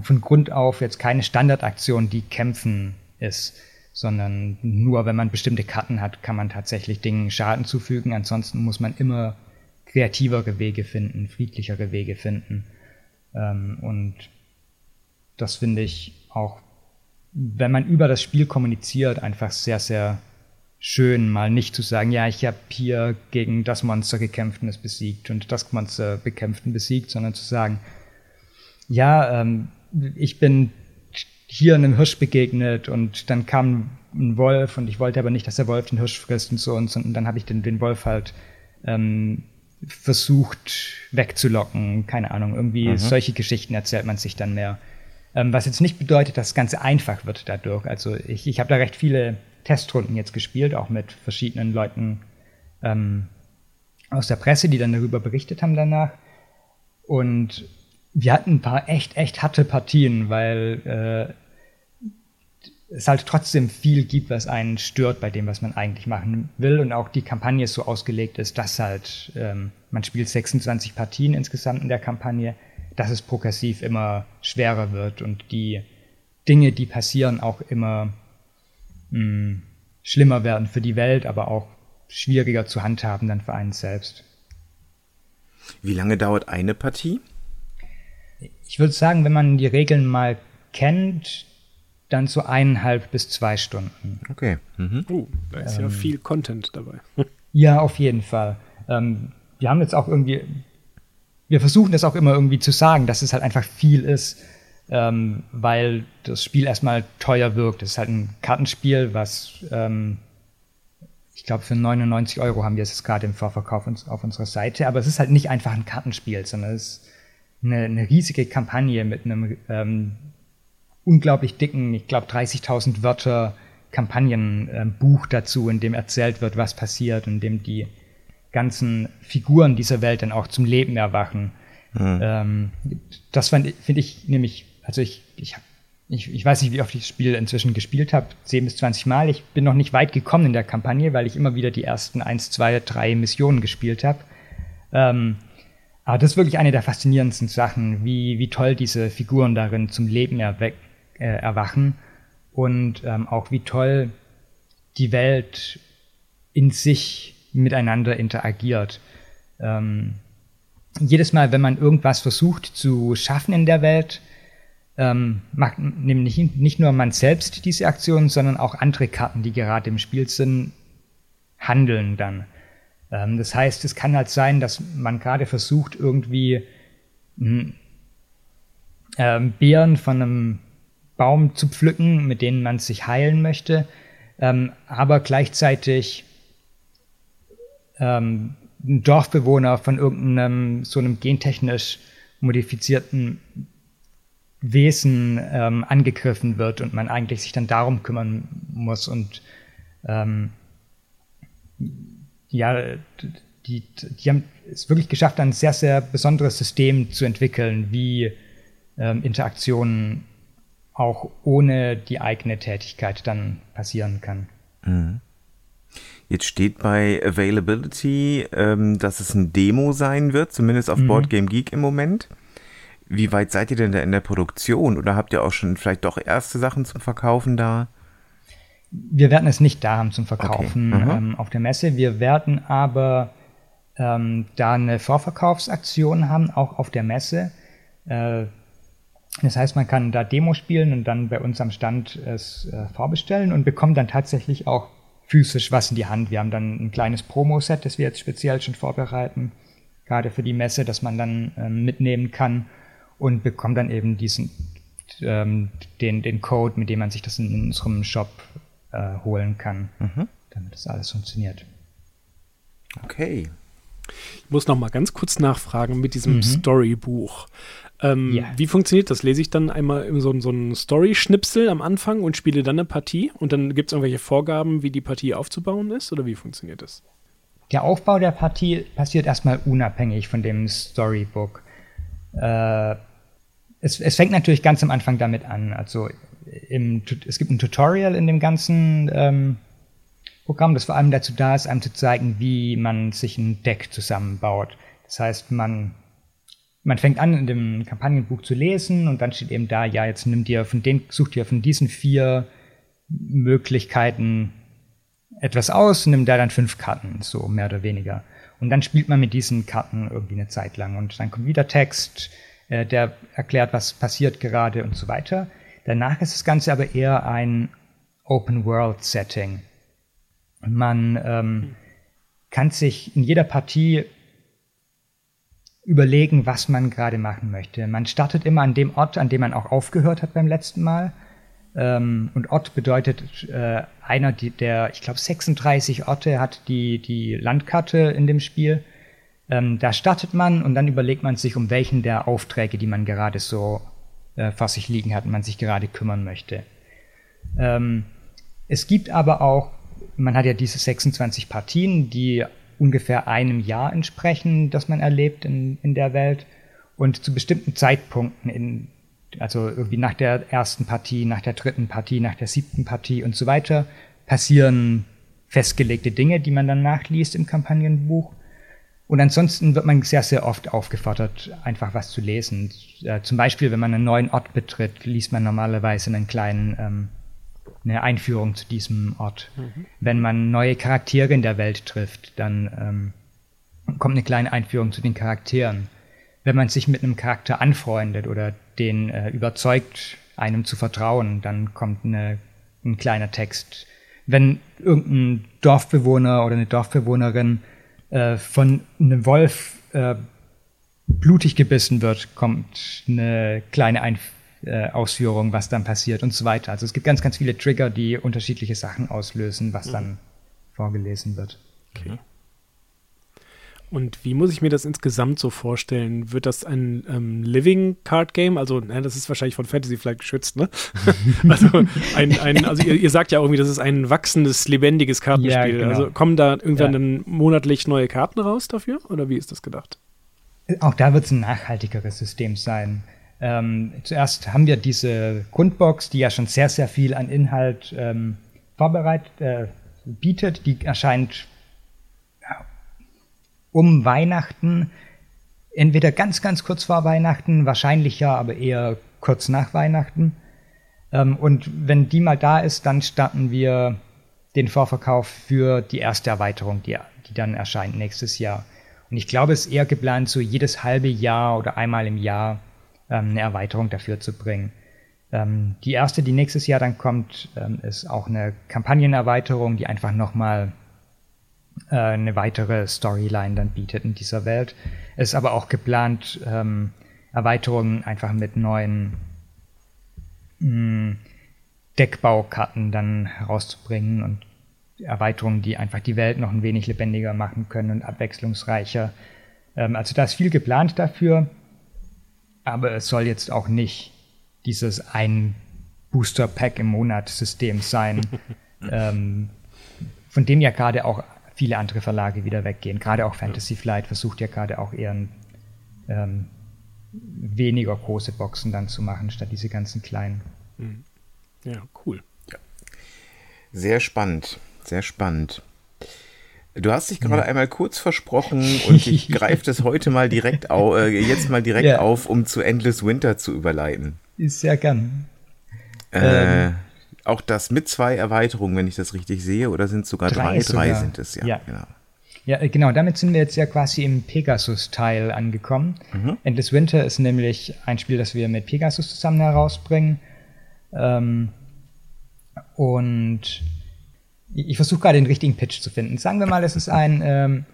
Speaker 3: von Grund auf jetzt keine Standardaktion, die kämpfen ist, sondern nur wenn man bestimmte Karten hat, kann man tatsächlich Dingen Schaden zufügen. Ansonsten muss man immer kreativere Wege finden, friedlichere Wege finden. Ähm, und das finde ich auch, wenn man über das Spiel kommuniziert, einfach sehr, sehr schön, mal nicht zu sagen, ja, ich habe hier gegen das Monster gekämpft und es besiegt und das Monster bekämpft und besiegt, sondern zu sagen, ja, ähm, ich bin hier einem Hirsch begegnet und dann kam ein Wolf und ich wollte aber nicht, dass der Wolf den Hirsch frisst und so und, so, und dann habe ich den, den Wolf halt ähm, versucht wegzulocken, keine Ahnung, irgendwie mhm. solche Geschichten erzählt man sich dann mehr. Ähm, was jetzt nicht bedeutet, dass das Ganze einfach wird dadurch. Also ich, ich habe da recht viele Testrunden jetzt gespielt, auch mit verschiedenen Leuten ähm, aus der Presse, die dann darüber berichtet haben danach. Und wir hatten ein paar echt, echt harte Partien, weil äh, es halt trotzdem viel gibt, was einen stört bei dem, was man eigentlich machen will. Und auch die Kampagne so ausgelegt ist, dass halt ähm, man spielt 26 Partien insgesamt in der Kampagne, dass es progressiv immer schwerer wird und die Dinge, die passieren, auch immer mh, schlimmer werden für die Welt, aber auch schwieriger zu handhaben dann für einen selbst.
Speaker 2: Wie lange dauert eine Partie?
Speaker 3: Ich würde sagen, wenn man die Regeln mal kennt, dann so eineinhalb bis zwei Stunden.
Speaker 2: Okay.
Speaker 1: Mhm. Uh, da ist ähm, ja viel Content dabei.
Speaker 3: ja, auf jeden Fall. Ähm, wir haben jetzt auch irgendwie, wir versuchen das auch immer irgendwie zu sagen, dass es halt einfach viel ist, ähm, weil das Spiel erstmal teuer wirkt. Es ist halt ein Kartenspiel, was ähm, ich glaube, für 99 Euro haben wir es gerade im Vorverkauf auf unserer Seite, aber es ist halt nicht einfach ein Kartenspiel, sondern es ist eine, eine riesige Kampagne mit einem ähm, unglaublich dicken, ich glaube 30.000 Wörter Kampagnenbuch äh, dazu, in dem erzählt wird, was passiert, in dem die ganzen Figuren dieser Welt dann auch zum Leben erwachen. Mhm. Ähm, das finde ich nämlich, also ich, ich, ich, ich weiß nicht, wie oft ich das Spiel inzwischen gespielt habe, 10 bis 20 Mal. Ich bin noch nicht weit gekommen in der Kampagne, weil ich immer wieder die ersten 1, 2, 3 Missionen gespielt habe. Ähm, aber das ist wirklich eine der faszinierendsten Sachen, wie, wie toll diese Figuren darin zum Leben erweck, äh, erwachen und ähm, auch wie toll die Welt in sich miteinander interagiert. Ähm, jedes Mal, wenn man irgendwas versucht zu schaffen in der Welt, ähm, macht nämlich nicht nur man selbst diese Aktion, sondern auch andere Karten, die gerade im Spiel sind, handeln dann. Ähm, das heißt, es kann halt sein, dass man gerade versucht, irgendwie hm, ähm, Beeren von einem Baum zu pflücken, mit denen man sich heilen möchte, ähm, aber gleichzeitig ähm, ein Dorfbewohner von irgendeinem so einem gentechnisch modifizierten Wesen ähm, angegriffen wird und man eigentlich sich dann darum kümmern muss und ähm, ja, die, die haben es wirklich geschafft, ein sehr, sehr besonderes System zu entwickeln, wie ähm, Interaktionen auch ohne die eigene Tätigkeit dann passieren kann. Mhm.
Speaker 2: Jetzt steht bei Availability, ähm, dass es ein Demo sein wird, zumindest auf mhm. Board Game Geek im Moment. Wie weit seid ihr denn da in der Produktion oder habt ihr auch schon vielleicht doch erste Sachen zum Verkaufen da?
Speaker 3: Wir werden es nicht da haben zum Verkaufen okay. mhm. ähm, auf der Messe. Wir werden aber ähm, da eine Vorverkaufsaktion haben, auch auf der Messe. Äh, das heißt, man kann da Demo spielen und dann bei uns am Stand es äh, vorbestellen und bekommt dann tatsächlich auch physisch was in die Hand. Wir haben dann ein kleines Promo-Set, das wir jetzt speziell schon vorbereiten, gerade für die Messe, das man dann ähm, mitnehmen kann und bekommt dann eben diesen ähm, den, den Code, mit dem man sich das in unserem Shop äh, holen kann, mhm. damit das alles funktioniert.
Speaker 2: Okay.
Speaker 1: Ich muss noch mal ganz kurz nachfragen mit diesem mhm. Storybuch. Ähm, yeah. Wie funktioniert das? Lese ich dann einmal so, so einen Story-Schnipsel am Anfang und spiele dann eine Partie und dann gibt es irgendwelche Vorgaben, wie die Partie aufzubauen ist oder wie funktioniert das?
Speaker 3: Der Aufbau der Partie passiert erstmal unabhängig von dem Storybook. Äh, es, es, fängt natürlich ganz am Anfang damit an. Also im, es gibt ein Tutorial in dem ganzen ähm, Programm, das vor allem dazu da ist, einem zu zeigen, wie man sich ein Deck zusammenbaut. Das heißt, man man fängt an, in dem Kampagnenbuch zu lesen und dann steht eben da, ja, jetzt nimm dir von den, such dir von diesen vier Möglichkeiten etwas aus, nimm da dann fünf Karten, so mehr oder weniger. Und dann spielt man mit diesen Karten irgendwie eine Zeit lang und dann kommt wieder Text, äh, der erklärt, was passiert gerade und so weiter. Danach ist das Ganze aber eher ein Open-World-Setting. Man ähm, kann sich in jeder Partie überlegen, was man gerade machen möchte. Man startet immer an dem Ort, an dem man auch aufgehört hat beim letzten Mal. Ähm, und Ort bedeutet äh, einer die, der, ich glaube, 36 Orte hat die, die Landkarte in dem Spiel. Ähm, da startet man und dann überlegt man sich, um welchen der Aufträge, die man gerade so äh, vor sich liegen hat, man sich gerade kümmern möchte. Ähm, es gibt aber auch, man hat ja diese 26 Partien, die ungefähr einem Jahr entsprechen, das man erlebt in, in der Welt. Und zu bestimmten Zeitpunkten, in, also irgendwie nach der ersten Partie, nach der dritten Partie, nach der siebten Partie und so weiter, passieren festgelegte Dinge, die man dann nachliest im Kampagnenbuch. Und ansonsten wird man sehr, sehr oft aufgefordert, einfach was zu lesen. Äh, zum Beispiel, wenn man einen neuen Ort betritt, liest man normalerweise einen kleinen ähm, eine Einführung zu diesem Ort. Mhm. Wenn man neue Charaktere in der Welt trifft, dann ähm, kommt eine kleine Einführung zu den Charakteren. Wenn man sich mit einem Charakter anfreundet oder den äh, überzeugt, einem zu vertrauen, dann kommt eine, ein kleiner Text. Wenn irgendein Dorfbewohner oder eine Dorfbewohnerin äh, von einem Wolf äh, blutig gebissen wird, kommt eine kleine Einführung äh, Ausführung, was dann passiert und so weiter. Also es gibt ganz, ganz viele Trigger, die unterschiedliche Sachen auslösen, was mhm. dann vorgelesen wird. Okay.
Speaker 1: Und wie muss ich mir das insgesamt so vorstellen? Wird das ein ähm, Living Card Game? Also, na, das ist wahrscheinlich von Fantasy vielleicht geschützt, ne? also, ein, ein, also ihr, ihr, sagt ja irgendwie, das ist ein wachsendes, lebendiges Kartenspiel. Ja, genau. Also kommen da irgendwann ja. dann monatlich neue Karten raus dafür? Oder wie ist das gedacht?
Speaker 3: Auch da wird es ein nachhaltigeres System sein. Ähm, zuerst haben wir diese Grundbox, die ja schon sehr, sehr viel an Inhalt ähm, vorbereitet, äh, bietet. Die erscheint um Weihnachten, entweder ganz, ganz kurz vor Weihnachten, wahrscheinlich ja, aber eher kurz nach Weihnachten. Ähm, und wenn die mal da ist, dann starten wir den Vorverkauf für die erste Erweiterung, die, die dann erscheint nächstes Jahr. Und ich glaube, es ist eher geplant, so jedes halbe Jahr oder einmal im Jahr ähm, eine Erweiterung dafür zu bringen. Ähm, die erste, die nächstes Jahr dann kommt, ist auch eine Kampagnenerweiterung, die einfach nochmal äh, eine weitere Storyline dann bietet in dieser Welt. Es ist aber auch geplant, ähm, Erweiterungen einfach mit neuen mh, hm, Deckbaukarten dann herauszubringen und Erweiterungen, die einfach die Welt noch ein wenig lebendiger machen können und abwechslungsreicher. Ähm, also da ist viel geplant dafür aber es soll jetzt auch nicht dieses ein Booster Pack im Monat System sein, ähm, von dem ja gerade auch viele andere Verlage wieder weggehen. Gerade auch Fantasy Flight versucht ja gerade auch eher ein, ähm, weniger große Boxen dann zu machen, statt diese ganzen kleinen. Mhm.
Speaker 1: Ja, cool. Ja.
Speaker 2: Sehr spannend, sehr spannend. Du hast dich gerade ja. einmal kurz versprochen und ich greife das heute mal direkt auf, äh, jetzt mal direkt ja. auf, um zu Endless Winter zu überleiten.
Speaker 3: Ist sehr gern.
Speaker 2: Äh, ähm, auch das mit zwei Erweiterungen, wenn ich das richtig sehe, oder sind es sogar drei? Drei, sogar. drei sind es, ja.
Speaker 3: ja. Genau. Ja, äh, genau, damit sind wir jetzt ja quasi im Pegasus-Teil angekommen. Mhm. Endless Winter ist nämlich ein Spiel, das wir mit Pegasus zusammen herausbringen. Ähm, und ich versuche gerade den richtigen Pitch zu finden. Sagen wir mal, es ist ein, ähm,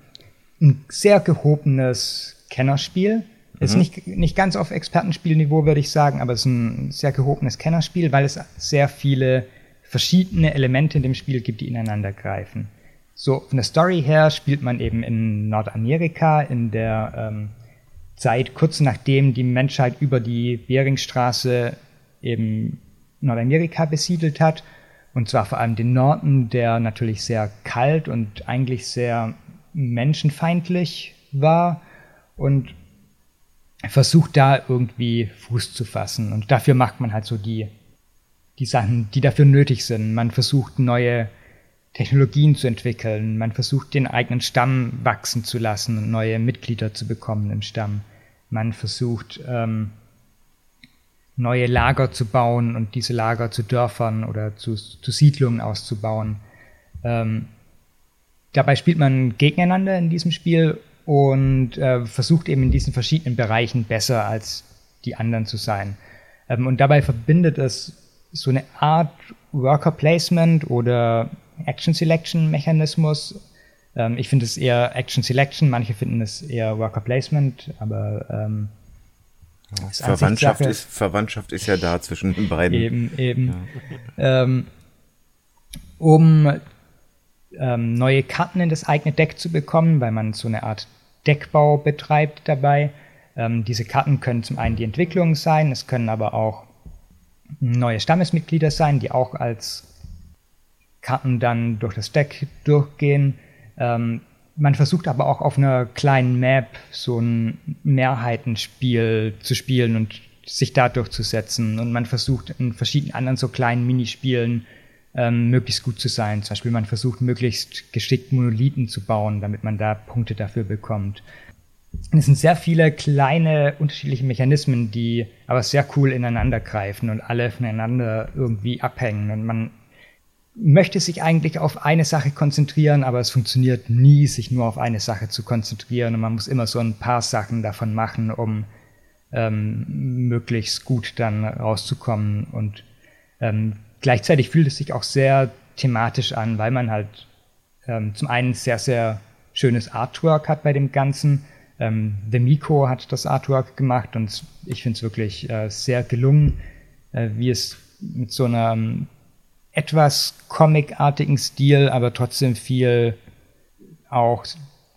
Speaker 3: ein sehr gehobenes Kennerspiel. Mhm. Ist nicht, nicht ganz auf Expertenspielniveau, würde ich sagen, aber es ist ein sehr gehobenes Kennerspiel, weil es sehr viele verschiedene Elemente in dem Spiel gibt, die ineinander greifen. So, von der Story her spielt man eben in Nordamerika in der ähm, Zeit kurz nachdem die Menschheit über die Beringstraße eben Nordamerika besiedelt hat. Und zwar vor allem den Norden, der natürlich sehr kalt und eigentlich sehr menschenfeindlich war und versucht da irgendwie Fuß zu fassen. Und dafür macht man halt so die, die Sachen, die dafür nötig sind. Man versucht neue Technologien zu entwickeln. Man versucht den eigenen Stamm wachsen zu lassen und neue Mitglieder zu bekommen im Stamm. Man versucht ähm, neue Lager zu bauen und diese Lager zu Dörfern oder zu, zu Siedlungen auszubauen. Ähm, dabei spielt man gegeneinander in diesem Spiel und äh, versucht eben in diesen verschiedenen Bereichen besser als die anderen zu sein. Ähm, und dabei verbindet es so eine Art Worker Placement oder Action Selection Mechanismus. Ähm, ich finde es eher Action Selection, manche finden es eher Worker Placement, aber ähm,
Speaker 2: Verwandtschaft, ist, Verwandtschaft ist ja da zwischen den beiden.
Speaker 3: Eben, eben. Ja. Ähm, um ähm, neue Karten in das eigene Deck zu bekommen, weil man so eine Art Deckbau betreibt dabei. Ähm, diese Karten können zum einen die Entwicklung sein, es können aber auch neue Stammesmitglieder sein, die auch als Karten dann durch das Deck durchgehen. Ähm, man versucht aber auch auf einer kleinen Map so ein Mehrheitenspiel zu spielen und sich da durchzusetzen. Und man versucht in verschiedenen anderen so kleinen Minispielen ähm, möglichst gut zu sein. Zum Beispiel man versucht möglichst geschickt Monolithen zu bauen, damit man da Punkte dafür bekommt. Es sind sehr viele kleine unterschiedliche Mechanismen, die aber sehr cool ineinander greifen und alle voneinander irgendwie abhängen. Und man möchte sich eigentlich auf eine Sache konzentrieren, aber es funktioniert nie, sich nur auf eine Sache zu konzentrieren und man muss immer so ein paar Sachen davon machen, um ähm, möglichst gut dann rauszukommen und ähm, gleichzeitig fühlt es sich auch sehr thematisch an, weil man halt ähm, zum einen sehr, sehr schönes Artwork hat bei dem Ganzen. Ähm, The Miko hat das Artwork gemacht und ich finde es wirklich äh, sehr gelungen, äh, wie es mit so einer etwas comicartigen Stil, aber trotzdem viel auch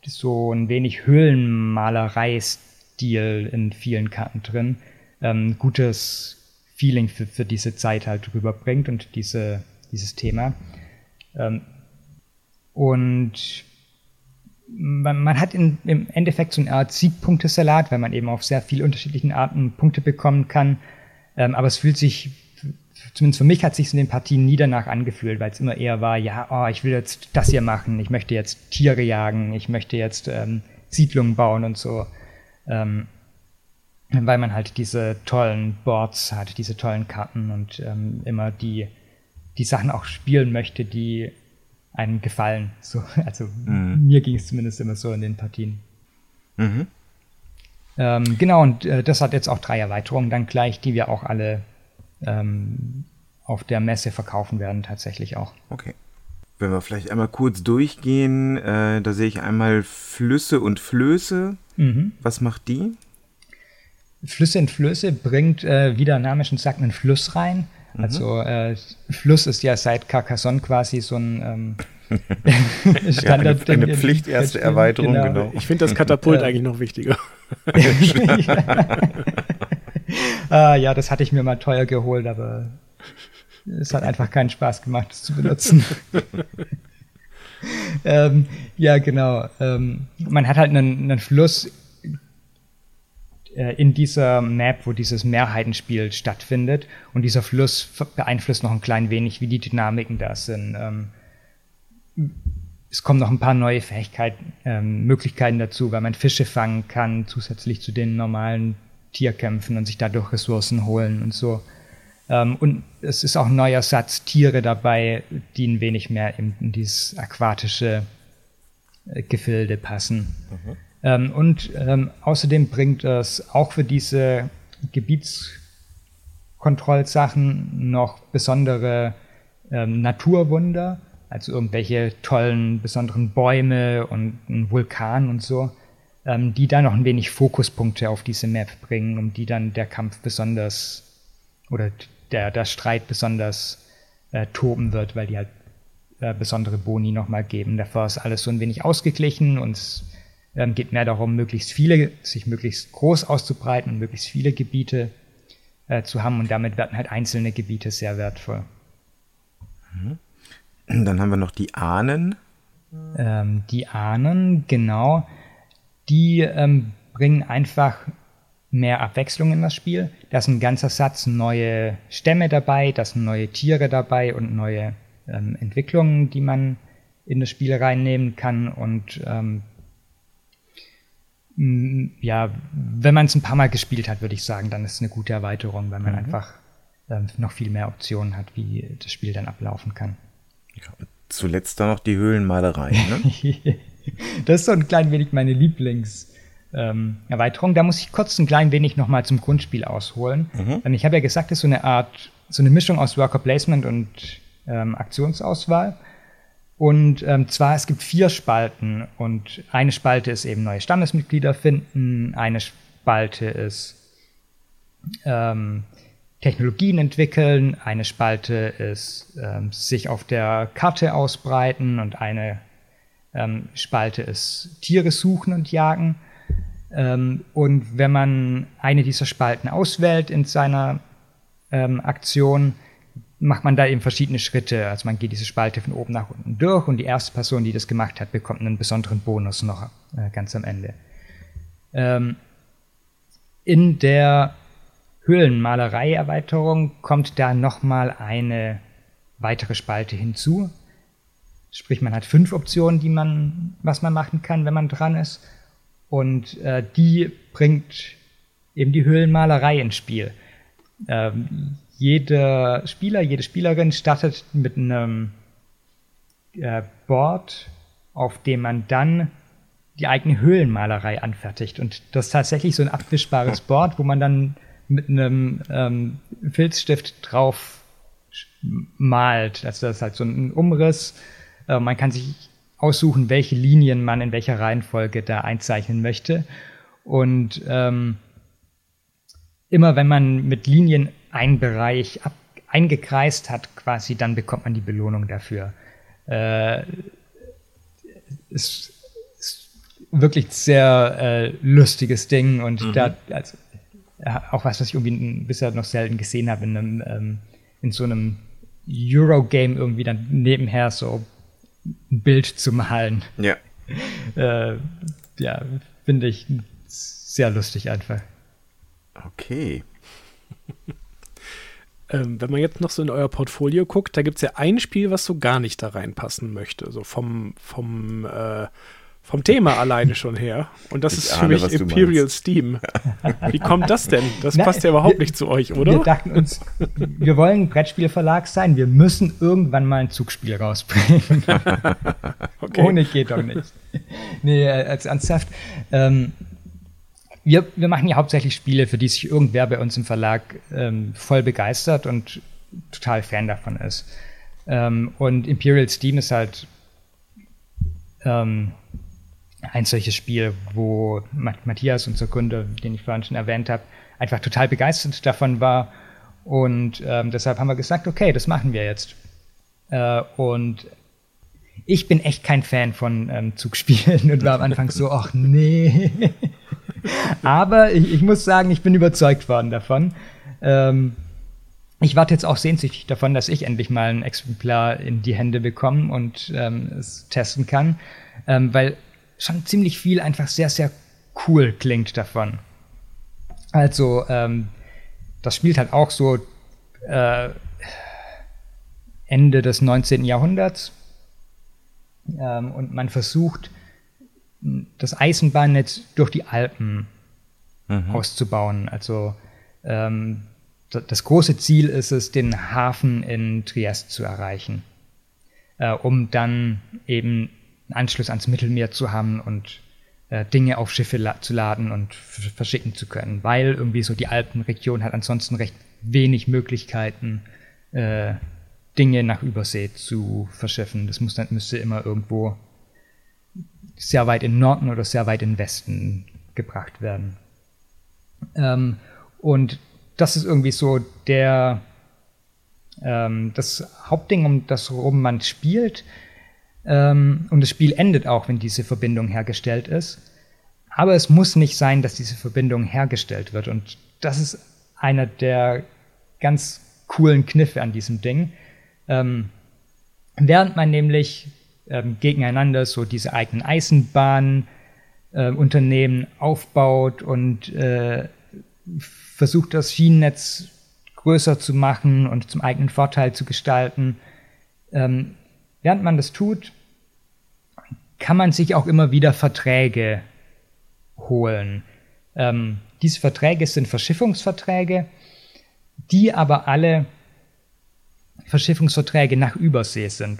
Speaker 3: so ein wenig Höhlenmalerei-Stil in vielen Karten drin. Ähm, gutes Feeling für, für diese Zeit halt rüberbringt und diese, dieses Thema. Ähm, und man, man, hat in, im Endeffekt so eine Art Siegpunktesalat, weil man eben auf sehr viele unterschiedlichen Arten Punkte bekommen kann. Ähm, aber es fühlt sich zumindest für mich hat sich in den Partien nie danach angefühlt, weil es immer eher war, ja, oh, ich will jetzt das hier machen, ich möchte jetzt Tiere jagen, ich möchte jetzt ähm, Siedlungen bauen und so. Ähm, weil man halt diese tollen Boards hat, diese tollen Karten und ähm, immer die, die Sachen auch spielen möchte, die einem gefallen. So, also mhm. mir ging es zumindest immer so in den Partien. Mhm. Ähm, genau, und äh, das hat jetzt auch drei Erweiterungen dann gleich, die wir auch alle ähm, auf der Messe verkaufen werden, tatsächlich auch.
Speaker 2: Okay. Wenn wir vielleicht einmal kurz durchgehen, äh, da sehe ich einmal Flüsse und Flöße. Mhm. Was macht die?
Speaker 3: Flüsse und Flöße bringt, äh, wie der Name schon sagt, einen Fluss rein. Mhm. Also äh, Fluss ist ja seit Carcassonne quasi so ein ähm,
Speaker 2: Standard. ja, eine, eine Pflicht erste Erweiterung, genau. genau.
Speaker 1: Ich finde das Katapult eigentlich noch wichtiger.
Speaker 3: ah, ja, das hatte ich mir mal teuer geholt, aber es hat einfach keinen Spaß gemacht, das zu benutzen. ähm, ja, genau. Ähm, man hat halt einen, einen Fluss äh, in dieser Map, wo dieses Mehrheitenspiel stattfindet. Und dieser Fluss beeinflusst noch ein klein wenig, wie die Dynamiken da sind. Ähm, es kommen noch ein paar neue Fähigkeiten, ähm, Möglichkeiten dazu, weil man Fische fangen kann, zusätzlich zu den normalen Tierkämpfen und sich dadurch Ressourcen holen und so. Ähm, und es ist auch ein neuer Satz Tiere dabei, die ein wenig mehr in, in dieses aquatische äh, Gefilde passen. Mhm. Ähm, und ähm, außerdem bringt es auch für diese Gebietskontrollsachen noch besondere ähm, Naturwunder, also irgendwelche tollen, besonderen Bäume und ein Vulkan und so, ähm, die dann noch ein wenig Fokuspunkte auf diese Map bringen, um die dann der Kampf besonders oder der, der Streit besonders äh, toben wird, weil die halt äh, besondere Boni nochmal geben. Davor ist alles so ein wenig ausgeglichen und es ähm, geht mehr darum, möglichst viele, sich möglichst groß auszubreiten und möglichst viele Gebiete äh, zu haben und damit werden halt einzelne Gebiete sehr wertvoll.
Speaker 2: Mhm. Dann haben wir noch die Ahnen.
Speaker 3: Ähm, die Ahnen, genau. Die ähm, bringen einfach mehr Abwechslung in das Spiel. Da ist ein ganzer Satz neue Stämme dabei, da sind neue Tiere dabei und neue ähm, Entwicklungen, die man in das Spiel reinnehmen kann. Und ähm, ja, wenn man es ein paar Mal gespielt hat, würde ich sagen, dann ist es eine gute Erweiterung, weil man mhm. einfach ähm, noch viel mehr Optionen hat, wie das Spiel dann ablaufen kann.
Speaker 2: Ja, zuletzt dann noch die Höhlenmalerei. Ne?
Speaker 3: das ist so ein klein wenig meine Lieblingserweiterung. Ähm, da muss ich kurz ein klein wenig nochmal zum Grundspiel ausholen. Mhm. Denn ich habe ja gesagt, das ist so eine Art, so eine Mischung aus Worker Placement und ähm, Aktionsauswahl. Und ähm, zwar, es gibt vier Spalten. Und eine Spalte ist eben neue Stammesmitglieder finden, eine Spalte ist ähm, Technologien entwickeln, eine Spalte ist ähm, sich auf der Karte ausbreiten. Und eine ähm, Spalte ist Tiere suchen und jagen. Ähm, und wenn man eine dieser Spalten auswählt in seiner ähm, Aktion, macht man da eben verschiedene Schritte. Also man geht diese Spalte von oben nach unten durch und die erste Person, die das gemacht hat, bekommt einen besonderen Bonus noch äh, ganz am Ende. Ähm, in der Höhlenmalerei-Erweiterung kommt da nochmal eine weitere Spalte hinzu. Sprich, man hat fünf Optionen, die man, was man machen kann, wenn man dran ist. Und äh, die bringt eben die Höhlenmalerei ins Spiel. Ähm, jeder Spieler, jede Spielerin startet mit einem äh, Board, auf dem man dann die eigene Höhlenmalerei anfertigt. Und das ist tatsächlich so ein abwischbares Board, wo man dann mit einem ähm, Filzstift drauf malt. Also das ist halt so ein Umriss. Äh, man kann sich aussuchen, welche Linien man in welcher Reihenfolge da einzeichnen möchte. Und ähm, immer wenn man mit Linien einen Bereich ab, eingekreist hat, quasi, dann bekommt man die Belohnung dafür. Äh, ist, ist wirklich sehr äh, lustiges Ding und mhm. da, also, auch was, was ich irgendwie bisher noch selten gesehen habe, in, einem, ähm, in so einem Eurogame irgendwie dann nebenher so ein Bild zu malen.
Speaker 2: Ja.
Speaker 3: äh, ja, finde ich sehr lustig einfach.
Speaker 2: Okay.
Speaker 1: ähm, wenn man jetzt noch so in euer Portfolio guckt, da gibt es ja ein Spiel, was so gar nicht da reinpassen möchte. So vom, vom, äh, vom Thema alleine schon her. Und das ich ist für mich Imperial Steam. Wie kommt das denn? Das Na, passt ja überhaupt wir, nicht zu euch, oder?
Speaker 3: Wir dachten uns, wir wollen ein Brettspielverlag sein. Wir müssen irgendwann mal ein Zugspiel rausbringen. okay. Ohne geht doch nicht. Nee, äh, als ernsthaft. Ähm, wir, wir machen ja hauptsächlich Spiele, für die sich irgendwer bei uns im Verlag ähm, voll begeistert und total Fan davon ist. Ähm, und Imperial Steam ist halt ähm, ein solches Spiel, wo Matthias, unser Kunde, den ich vorhin schon erwähnt habe, einfach total begeistert davon war. Und ähm, deshalb haben wir gesagt, okay, das machen wir jetzt. Äh, und ich bin echt kein Fan von ähm, Zugspielen und war am Anfang so, ach nee. Aber ich, ich, muss sagen, ich bin überzeugt worden davon. Ähm, ich warte jetzt auch sehnsüchtig davon, dass ich endlich mal ein Exemplar in die Hände bekomme und ähm, es testen kann, ähm, weil schon ziemlich viel einfach sehr, sehr cool klingt davon. Also, ähm, das spielt halt auch so äh, Ende des 19. Jahrhunderts ähm, und man versucht, das Eisenbahnnetz durch die Alpen mhm. auszubauen. Also ähm, das große Ziel ist es, den Hafen in Triest zu erreichen, äh, um dann eben einen Anschluss ans Mittelmeer zu haben und äh, Dinge auf Schiffe la zu laden und verschicken zu können, weil irgendwie so die Alpenregion hat ansonsten recht wenig Möglichkeiten, äh, Dinge nach Übersee zu verschiffen. Das muss dann, müsste immer irgendwo sehr weit in Norden oder sehr weit in Westen gebracht werden. Ähm, und das ist irgendwie so der ähm, das Hauptding, um das rum man spielt. Ähm, und das Spiel endet auch, wenn diese Verbindung hergestellt ist. Aber es muss nicht sein, dass diese Verbindung hergestellt wird. Und das ist einer der ganz coolen Kniffe an diesem Ding. Ähm, während man nämlich ähm, gegeneinander so diese eigenen Eisenbahnunternehmen äh, aufbaut und äh, versucht, das Schienennetz größer zu machen und zum eigenen Vorteil zu gestalten. Ähm, während man das tut, kann man sich auch immer wieder Verträge holen. Ähm, diese Verträge sind Verschiffungsverträge, die aber alle Verschiffungsverträge nach Übersee sind.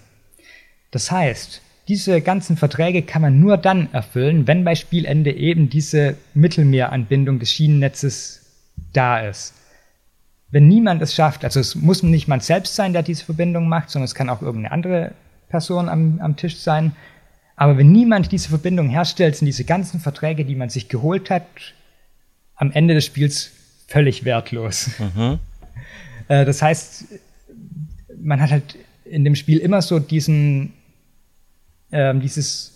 Speaker 3: Das heißt, diese ganzen Verträge kann man nur dann erfüllen, wenn bei Spielende eben diese Mittelmeeranbindung des Schienennetzes da ist. Wenn niemand es schafft, also es muss nicht man selbst sein, der diese Verbindung macht, sondern es kann auch irgendeine andere Person am, am Tisch sein. Aber wenn niemand diese Verbindung herstellt, sind diese ganzen Verträge, die man sich geholt hat, am Ende des Spiels völlig wertlos. Mhm. Äh, das heißt, man hat halt in dem Spiel immer so diesen, ähm, dieses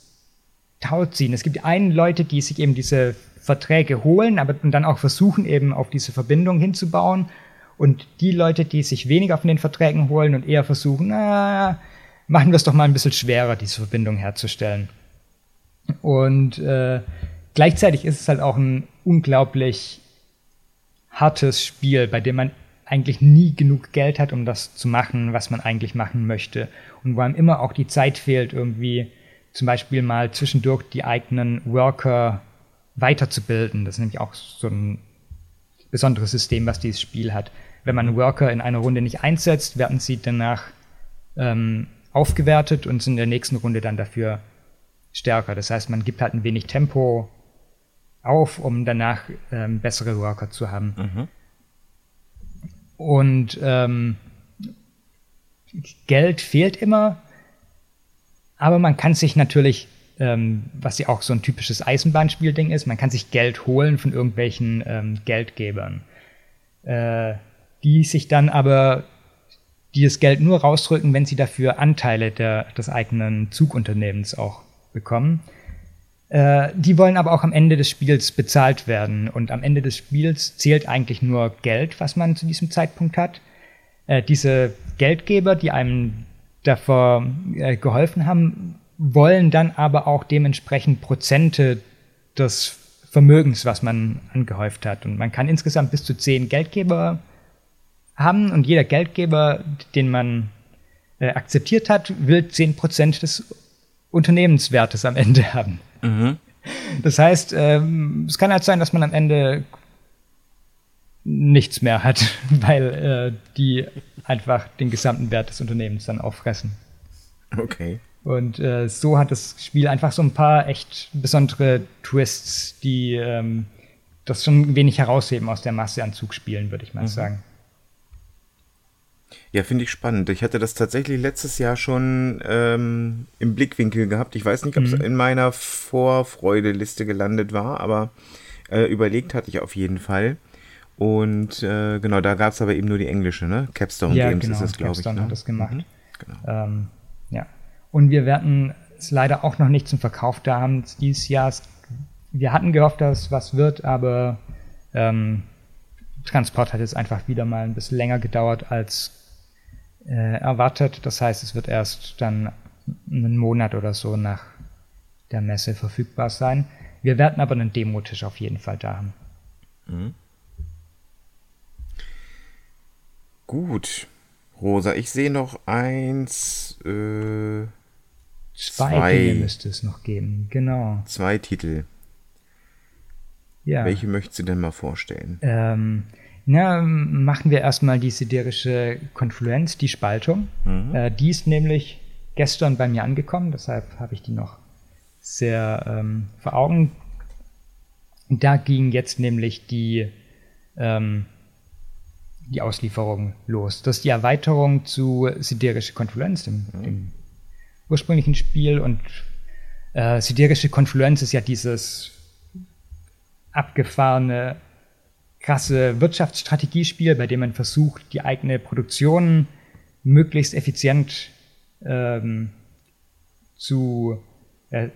Speaker 3: Tauziehen. Es gibt einen Leute, die sich eben diese Verträge holen, aber dann auch versuchen eben auf diese Verbindung hinzubauen. Und die Leute, die sich weniger von den Verträgen holen und eher versuchen, na, machen wir es doch mal ein bisschen schwerer, diese Verbindung herzustellen. Und äh, gleichzeitig ist es halt auch ein unglaublich hartes Spiel, bei dem man eigentlich nie genug Geld hat, um das zu machen, was man eigentlich machen möchte. Und wo einem immer auch die Zeit fehlt, irgendwie zum Beispiel mal zwischendurch die eigenen Worker weiterzubilden. Das ist nämlich auch so ein besonderes System, was dieses Spiel hat. Wenn man Worker in einer Runde nicht einsetzt, werden sie danach ähm, aufgewertet und sind in der nächsten Runde dann dafür stärker. Das heißt, man gibt halt ein wenig Tempo auf, um danach ähm, bessere Worker zu haben. Mhm. Und ähm, Geld fehlt immer, aber man kann sich natürlich, ähm, was ja auch so ein typisches Eisenbahnspielding ist, man kann sich Geld holen von irgendwelchen ähm, Geldgebern, äh, die sich dann aber dieses Geld nur rausrücken, wenn sie dafür Anteile der, des eigenen Zugunternehmens auch bekommen. Äh, die wollen aber auch am Ende des Spiels bezahlt werden. Und am Ende des Spiels zählt eigentlich nur Geld, was man zu diesem Zeitpunkt hat. Äh, diese Geldgeber, die einem davor äh, geholfen haben, wollen dann aber auch dementsprechend Prozente des Vermögens, was man angehäuft hat. Und man kann insgesamt bis zu zehn Geldgeber haben und jeder Geldgeber, den man äh, akzeptiert hat, will zehn Prozent des Unternehmenswertes am Ende haben. Mhm. Das heißt, ähm, es kann halt sein, dass man am Ende nichts mehr hat, weil äh, die einfach den gesamten Wert des Unternehmens dann auffressen.
Speaker 2: Okay.
Speaker 3: Und äh, so hat das Spiel einfach so ein paar echt besondere Twists, die ähm, das schon ein wenig herausheben aus der Masse an Zugspielen, würde ich mal mhm. sagen.
Speaker 2: Ja, finde ich spannend. Ich hatte das tatsächlich letztes Jahr schon ähm, im Blickwinkel gehabt. Ich weiß nicht, ob es mhm. in meiner Vorfreudeliste gelandet war, aber äh, überlegt hatte ich auf jeden Fall. Und äh, genau, da gab es aber eben nur die englische, ne? Capstone
Speaker 3: ja, Games genau, ist das, glaube ich. Capstone ne? hat das gemacht. Mhm, genau. Ähm, ja. Und wir werden es leider auch noch nicht zum Verkauf da haben dieses Jahr. Wir hatten gehofft, dass es was wird, aber ähm, Transport hat jetzt einfach wieder mal ein bisschen länger gedauert als äh, erwartet. Das heißt, es wird erst dann einen Monat oder so nach der Messe verfügbar sein. Wir werden aber einen Demotisch auf jeden Fall da haben. Mhm.
Speaker 2: Gut. Rosa, ich sehe noch eins. Äh,
Speaker 3: Zwei,
Speaker 2: Zwei.
Speaker 3: Dinge müsste es noch geben, genau.
Speaker 2: Zwei Titel.
Speaker 3: Ja.
Speaker 2: Welche möchtest du denn mal vorstellen?
Speaker 3: Ähm, na, machen wir erstmal die siderische Konfluenz, die Spaltung. Äh, die ist nämlich gestern bei mir angekommen, deshalb habe ich die noch sehr ähm, vor Augen. Da ging jetzt nämlich die, ähm, die Auslieferung los. Das ist die Erweiterung zu siderische Konfluenz, dem, dem ursprünglichen Spiel. Und äh, siderische Konfluenz ist ja dieses abgefahrene, krasse Wirtschaftsstrategiespiel, bei dem man versucht, die eigene Produktion möglichst effizient ähm, zu äh,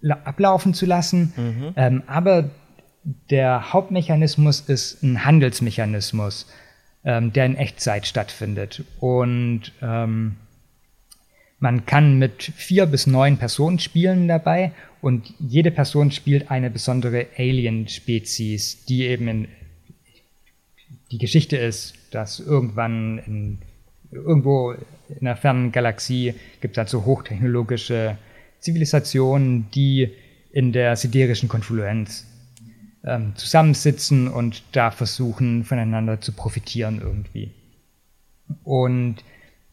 Speaker 3: la- ablaufen zu lassen. Ähm, aber der Hauptmechanismus ist ein Handelsmechanismus, ähm, der in Echtzeit stattfindet. Und ähm, man kann mit vier bis neun Personen spielen dabei und jede Person spielt eine besondere Alien-Spezies, die eben in die Geschichte ist, dass irgendwann in, irgendwo in einer fernen Galaxie gibt es halt so hochtechnologische Zivilisationen, die in der siderischen Konfluenz ähm, zusammensitzen und da versuchen, voneinander zu profitieren irgendwie. Und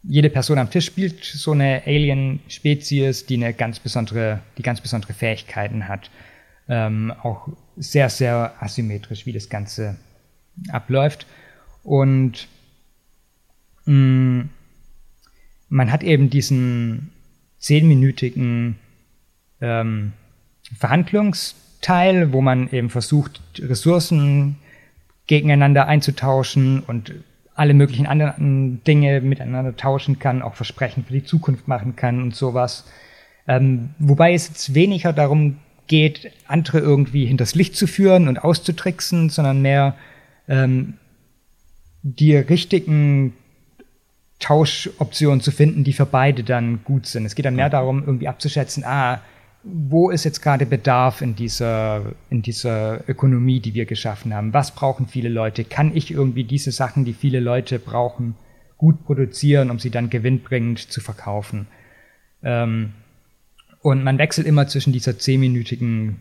Speaker 3: jede Person am Tisch spielt so eine Alien-Spezies, die eine ganz besondere, die ganz besondere Fähigkeiten hat. Ähm, auch sehr, sehr asymmetrisch, wie das Ganze abläuft. Und mh, man hat eben diesen zehnminütigen ähm, Verhandlungsteil, wo man eben versucht, Ressourcen gegeneinander einzutauschen und alle möglichen anderen Dinge miteinander tauschen kann, auch Versprechen für die Zukunft machen kann und sowas. Ähm, wobei es jetzt weniger darum geht, andere irgendwie hinters Licht zu führen und auszutricksen, sondern mehr ähm, die richtigen Tauschoptionen zu finden, die für beide dann gut sind. Es geht dann mehr darum, irgendwie abzuschätzen, ah, wo ist jetzt gerade Bedarf in dieser, in dieser Ökonomie, die wir geschaffen haben? Was brauchen viele Leute? Kann ich irgendwie diese Sachen, die viele Leute brauchen, gut produzieren, um sie dann gewinnbringend zu verkaufen? Ähm, und man wechselt immer zwischen dieser zehnminütigen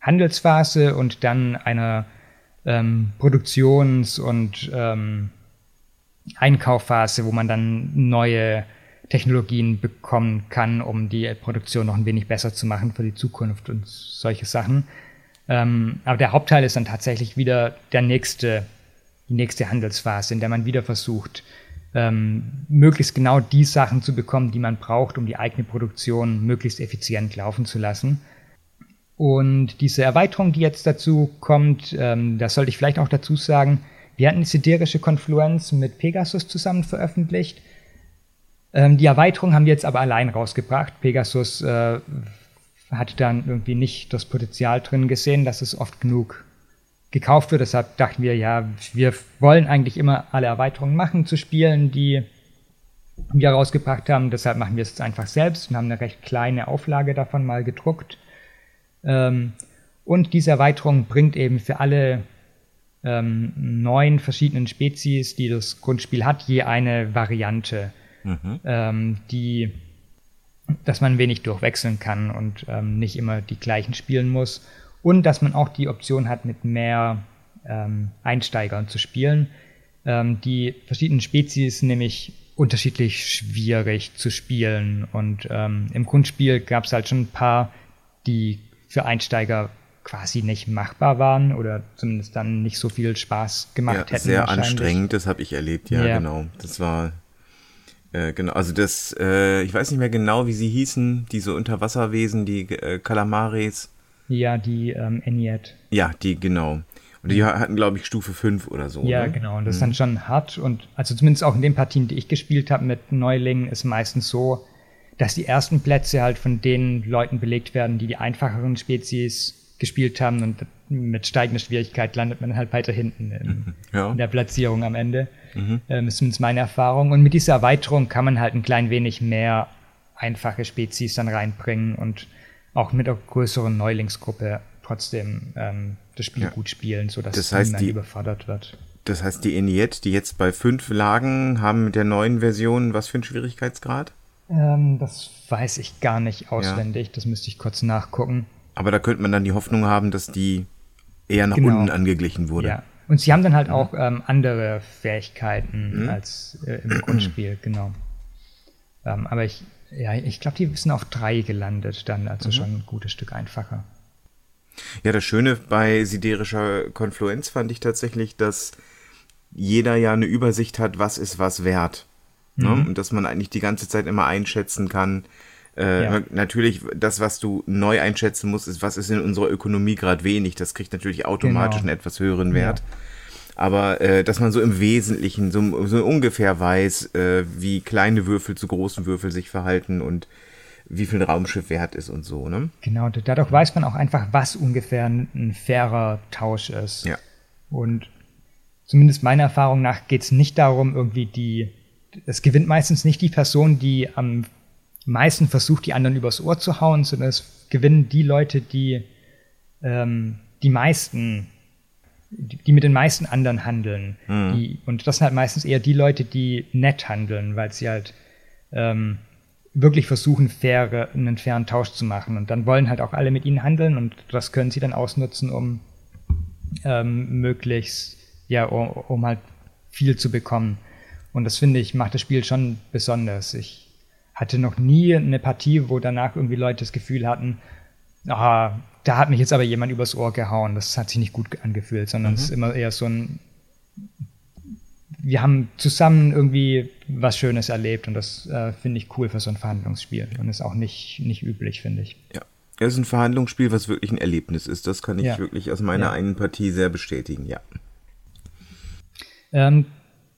Speaker 3: Handelsphase und dann einer ähm, Produktions- und ähm, Einkaufphase, wo man dann neue Technologien bekommen kann, um die Produktion noch ein wenig besser zu machen für die Zukunft und solche Sachen. Ähm, aber der Hauptteil ist dann tatsächlich wieder der nächste, die nächste Handelsphase, in der man wieder versucht, ähm, möglichst genau die Sachen zu bekommen, die man braucht, um die eigene Produktion möglichst effizient laufen zu lassen. Und diese Erweiterung, die jetzt dazu kommt, ähm, das sollte ich vielleicht auch dazu sagen, wir hatten die siderische Konfluenz mit Pegasus zusammen veröffentlicht. Ähm, die Erweiterung haben wir jetzt aber allein rausgebracht. Pegasus äh, hat dann irgendwie nicht das Potenzial drin gesehen, dass es oft genug gekauft wird. Deshalb dachten wir, ja, wir wollen eigentlich immer alle Erweiterungen machen zu Spielen, die wir rausgebracht haben. Deshalb machen wir es jetzt einfach selbst und haben eine recht kleine Auflage davon mal gedruckt. Ähm, und diese Erweiterung bringt eben für alle ähm, neun verschiedenen Spezies, die das Grundspiel hat, je eine Variante, ähm, die, dass man wenig durchwechseln kann und ähm, nicht immer die gleichen spielen muss. Und dass man auch die Option hat, mit mehr ähm, Einsteigern zu spielen. Ähm, die verschiedenen Spezies sind nämlich unterschiedlich schwierig zu spielen. Und ähm, im Grundspiel gab es halt schon ein paar, die für Einsteiger quasi nicht machbar waren oder zumindest dann nicht so viel Spaß gemacht
Speaker 2: Ja,
Speaker 3: hätten.
Speaker 2: sehr anstrengend, das habe ich erlebt, ja,
Speaker 3: Ja.
Speaker 2: genau. Das war äh, genau, also das, äh, ich weiß nicht mehr genau, wie sie hießen, diese Unterwasserwesen, die äh, Kalamaris.
Speaker 3: Ja, die ähm, Eniet.
Speaker 2: Ja, die, genau. Und die hatten, glaube ich, Stufe 5 oder so.
Speaker 3: Ja,
Speaker 2: ne?
Speaker 3: genau. Und das ist dann schon hart. Und also zumindest auch in den Partien, die ich gespielt habe mit Neulingen, ist meistens so, dass die ersten Plätze halt von den Leuten belegt werden, die die einfacheren Spezies gespielt haben und mit steigender Schwierigkeit landet man halt weiter hinten in,
Speaker 2: Ja.
Speaker 3: in der Platzierung am Ende. Ähm, ist zumindest meine Erfahrung. Und mit dieser Erweiterung kann man halt ein klein wenig mehr einfache Spezies dann reinbringen und auch mit einer größeren Neulingsgruppe trotzdem ähm, das Spiel
Speaker 2: Ja.
Speaker 3: gut spielen, sodass
Speaker 2: Das heißt,
Speaker 3: niemand
Speaker 2: die-
Speaker 3: überfordert wird.
Speaker 2: Das heißt, die Eniet, die jetzt bei 5 lagen, haben mit der neuen Version was für einen Schwierigkeitsgrad?
Speaker 3: Ähm, das weiß ich gar nicht auswendig. Ja. Das müsste ich kurz nachgucken.
Speaker 2: Aber da könnte man dann die Hoffnung haben, dass die eher nach genau. unten angeglichen wurde. Ja.
Speaker 3: Und sie haben dann halt mhm. auch ähm, andere Fähigkeiten mhm. als äh, im Grundspiel, genau. Ähm, aber ich, ja, ich glaube, die sind auf drei gelandet dann, also mhm. schon ein gutes Stück einfacher.
Speaker 2: Ja, das Schöne bei siderischer Konfluenz fand ich tatsächlich, dass jeder ja eine Übersicht hat, was ist was wert. Ne? Mhm. Und dass man eigentlich die ganze Zeit immer einschätzen kann. Äh, ja. Natürlich, das, was du neu einschätzen musst, ist, was ist in unserer Ökonomie gerade wenig. Das kriegt natürlich automatisch genau. einen etwas höheren Wert. Ja. Aber äh, dass man so im Wesentlichen, so, so ungefähr weiß, äh, wie kleine Würfel zu großen Würfel sich verhalten und wie viel ein Raumschiff wert ist und so, ne?
Speaker 3: Genau, dadurch weiß man auch einfach, was ungefähr ein fairer Tausch ist.
Speaker 2: Ja.
Speaker 3: Und zumindest meiner Erfahrung nach geht es nicht darum, irgendwie die, es gewinnt meistens nicht die Person, die am meisten versucht, die anderen übers Ohr zu hauen, sondern es gewinnen die Leute, die ähm, die meisten, die, die, mit den meisten anderen handeln. Mhm. Die, und das sind halt meistens eher die Leute, die nett handeln, weil sie halt ähm, wirklich versuchen, faire, einen fairen Tausch zu machen. Und dann wollen halt auch alle mit ihnen handeln und das können sie dann ausnutzen, um ähm, möglichst, ja, um, um halt viel zu bekommen. Und das finde ich, macht das Spiel schon besonders. Ich hatte noch nie eine Partie, wo danach irgendwie Leute das Gefühl hatten, ah, da hat mich jetzt aber jemand übers Ohr gehauen. Das hat sich nicht gut angefühlt, sondern mhm. es ist immer eher so ein wir haben zusammen irgendwie was Schönes erlebt und das äh, finde ich cool für so ein Verhandlungsspiel und ist auch nicht, nicht üblich, finde ich.
Speaker 2: Ja. Es ist ein Verhandlungsspiel, was wirklich ein Erlebnis ist. Das kann ich ja. wirklich aus meiner ja. einen Partie sehr bestätigen, ja.
Speaker 3: Ähm,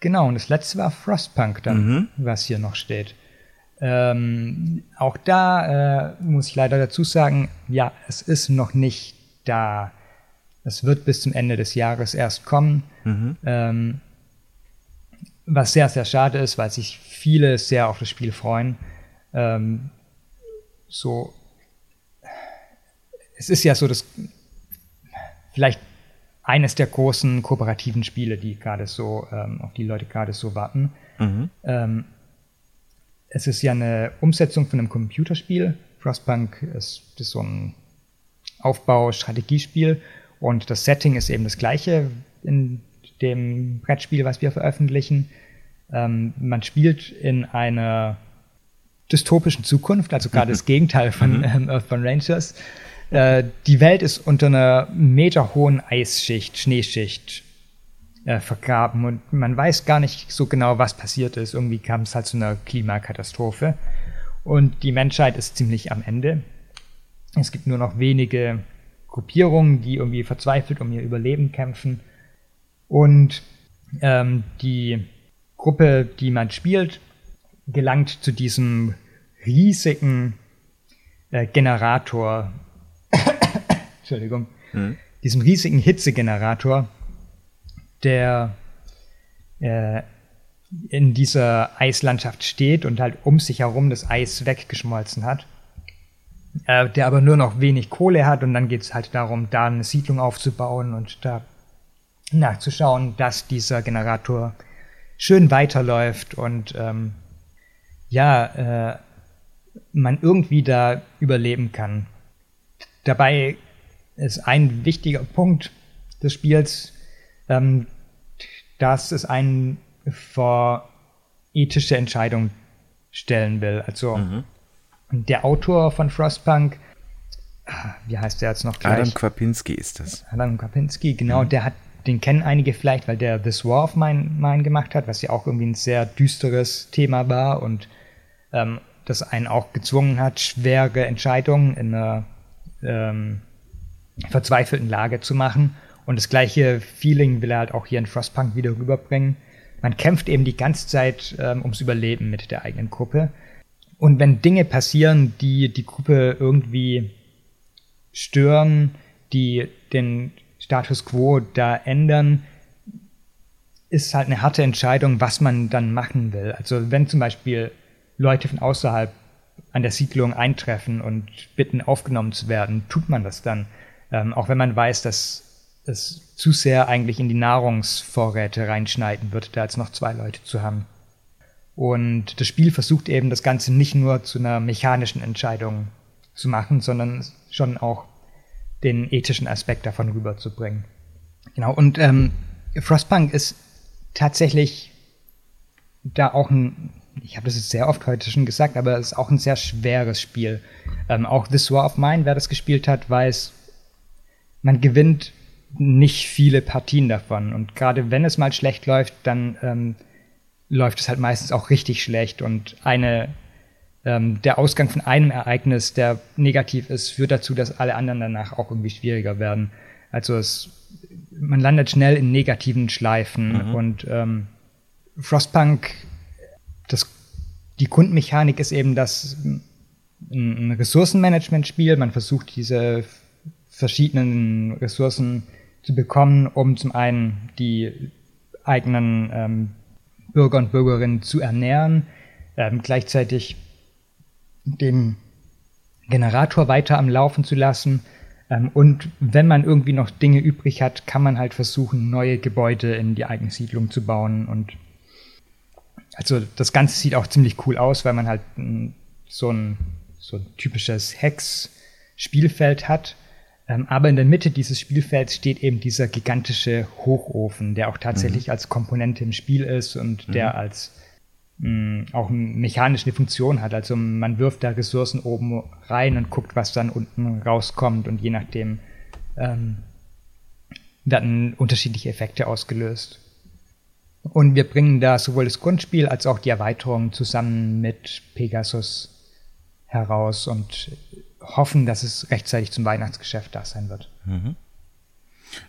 Speaker 3: genau, und das letzte war Frostpunk dann, mhm. was hier noch steht. Ähm, auch da äh, muss ich leider dazu sagen, ja, es ist noch nicht da. Es wird bis zum Ende des Jahres erst kommen. Mhm. Ähm, was sehr, sehr schade ist, weil sich viele sehr auf das Spiel freuen. Ähm, so, es ist ja so, dass vielleicht eines der großen kooperativen Spiele, die gerade so, ähm, auf die Leute gerade so warten. Mhm. Es ist ja eine Umsetzung von einem Computerspiel. Frostpunk ist, ist so ein Aufbau-Strategiespiel und das Setting ist eben das gleiche in dem Brettspiel, was wir veröffentlichen. Ähm, man spielt in einer dystopischen Zukunft, also gerade mhm. das Gegenteil von mhm. ähm, Earthbound Rangers. Äh, die Welt ist unter einer meterhohen Eisschicht, Schneeschicht äh, vergraben und man weiß gar nicht so genau, was passiert ist. Irgendwie kam es halt zu einer Klimakatastrophe und die Menschheit ist ziemlich am Ende. Es gibt nur noch wenige Gruppierungen, die irgendwie verzweifelt um ihr Überleben kämpfen. Und ähm, die Gruppe, die man spielt, gelangt zu diesem riesigen äh, Generator, Entschuldigung, mhm. diesem riesigen Hitzegenerator, der äh, in dieser Eislandschaft steht und halt um sich herum das Eis weggeschmolzen hat, äh, der aber nur noch wenig Kohle hat und dann geht es halt darum, da eine Siedlung aufzubauen und da nachzuschauen, dass dieser Generator schön weiterläuft und ähm, ja, äh, man irgendwie da überleben kann. Dabei ist ein wichtiger Punkt des Spiels, ähm, dass es einen vor ethische Entscheidungen stellen will. Also mhm. der Autor von Frostpunk, ah, wie heißt der jetzt noch
Speaker 2: gleich? Adam Kwapinski ist das.
Speaker 3: Adam Kwapinski, genau, mhm. der hat den kennen einige vielleicht, weil der This War of Mine, Mine gemacht hat, was ja auch irgendwie ein sehr düsteres Thema war und ähm, das einen auch gezwungen hat, schwere Entscheidungen in einer ähm, verzweifelten Lage zu machen. Und das gleiche Feeling will er halt auch hier in Frostpunk wieder rüberbringen. Man kämpft eben die ganze Zeit ähm, ums Überleben mit der eigenen Gruppe. Und wenn Dinge passieren, die die Gruppe irgendwie stören, die den Status quo da ändern, ist halt eine harte Entscheidung, was man dann machen will. Also wenn zum Beispiel Leute von außerhalb an der Siedlung eintreffen und bitten, aufgenommen zu werden, tut man das dann. Ähm, auch wenn man weiß, dass es zu sehr eigentlich in die Nahrungsvorräte reinschneiden wird, da jetzt noch zwei Leute zu haben. Und das Spiel versucht eben das Ganze nicht nur zu einer mechanischen Entscheidung zu machen, sondern schon auch den ethischen Aspekt davon rüberzubringen. Genau, und ähm, Frostpunk ist tatsächlich da auch ein, ich habe das jetzt sehr oft heute schon gesagt, aber es ist auch ein sehr schweres Spiel. Ähm, auch This War of Mine, wer das gespielt hat, weiß, man gewinnt nicht viele Partien davon. Und gerade wenn es mal schlecht läuft, dann ähm, läuft es halt meistens auch richtig schlecht. Und eine, ähm, der Ausgang von einem Ereignis, der negativ ist, führt dazu, dass alle anderen danach auch irgendwie schwieriger werden. Also es, man landet schnell in negativen Schleifen. Mhm. Und ähm, Frostpunk, das, die Grundmechanik ist eben das ein Ressourcenmanagement-Spiel. Man versucht diese verschiedenen Ressourcen zu bekommen, um zum einen die eigenen ähm, Bürger und Bürgerinnen zu ernähren, ähm, gleichzeitig den Generator weiter am Laufen zu lassen. Ähm, und wenn man irgendwie noch Dinge übrig hat, kann man halt versuchen, neue Gebäude in die eigene Siedlung zu bauen. Und also das Ganze sieht auch ziemlich cool aus, weil man halt so ein, so ein typisches Hex-Spielfeld hat aber in der Mitte dieses Spielfelds steht eben dieser gigantische Hochofen, der auch tatsächlich mhm. als Komponente im Spiel ist und mhm. der als mh, mm, auch mechanisch eine Funktion hat. Also man wirft da Ressourcen oben rein und guckt, was dann unten rauskommt und je nachdem ähm, werden unterschiedliche Effekte ausgelöst. Und wir bringen da sowohl das Grundspiel als auch die Erweiterung zusammen mit Pegasus heraus und hoffen, dass es rechtzeitig zum Weihnachtsgeschäft da sein wird. Mhm.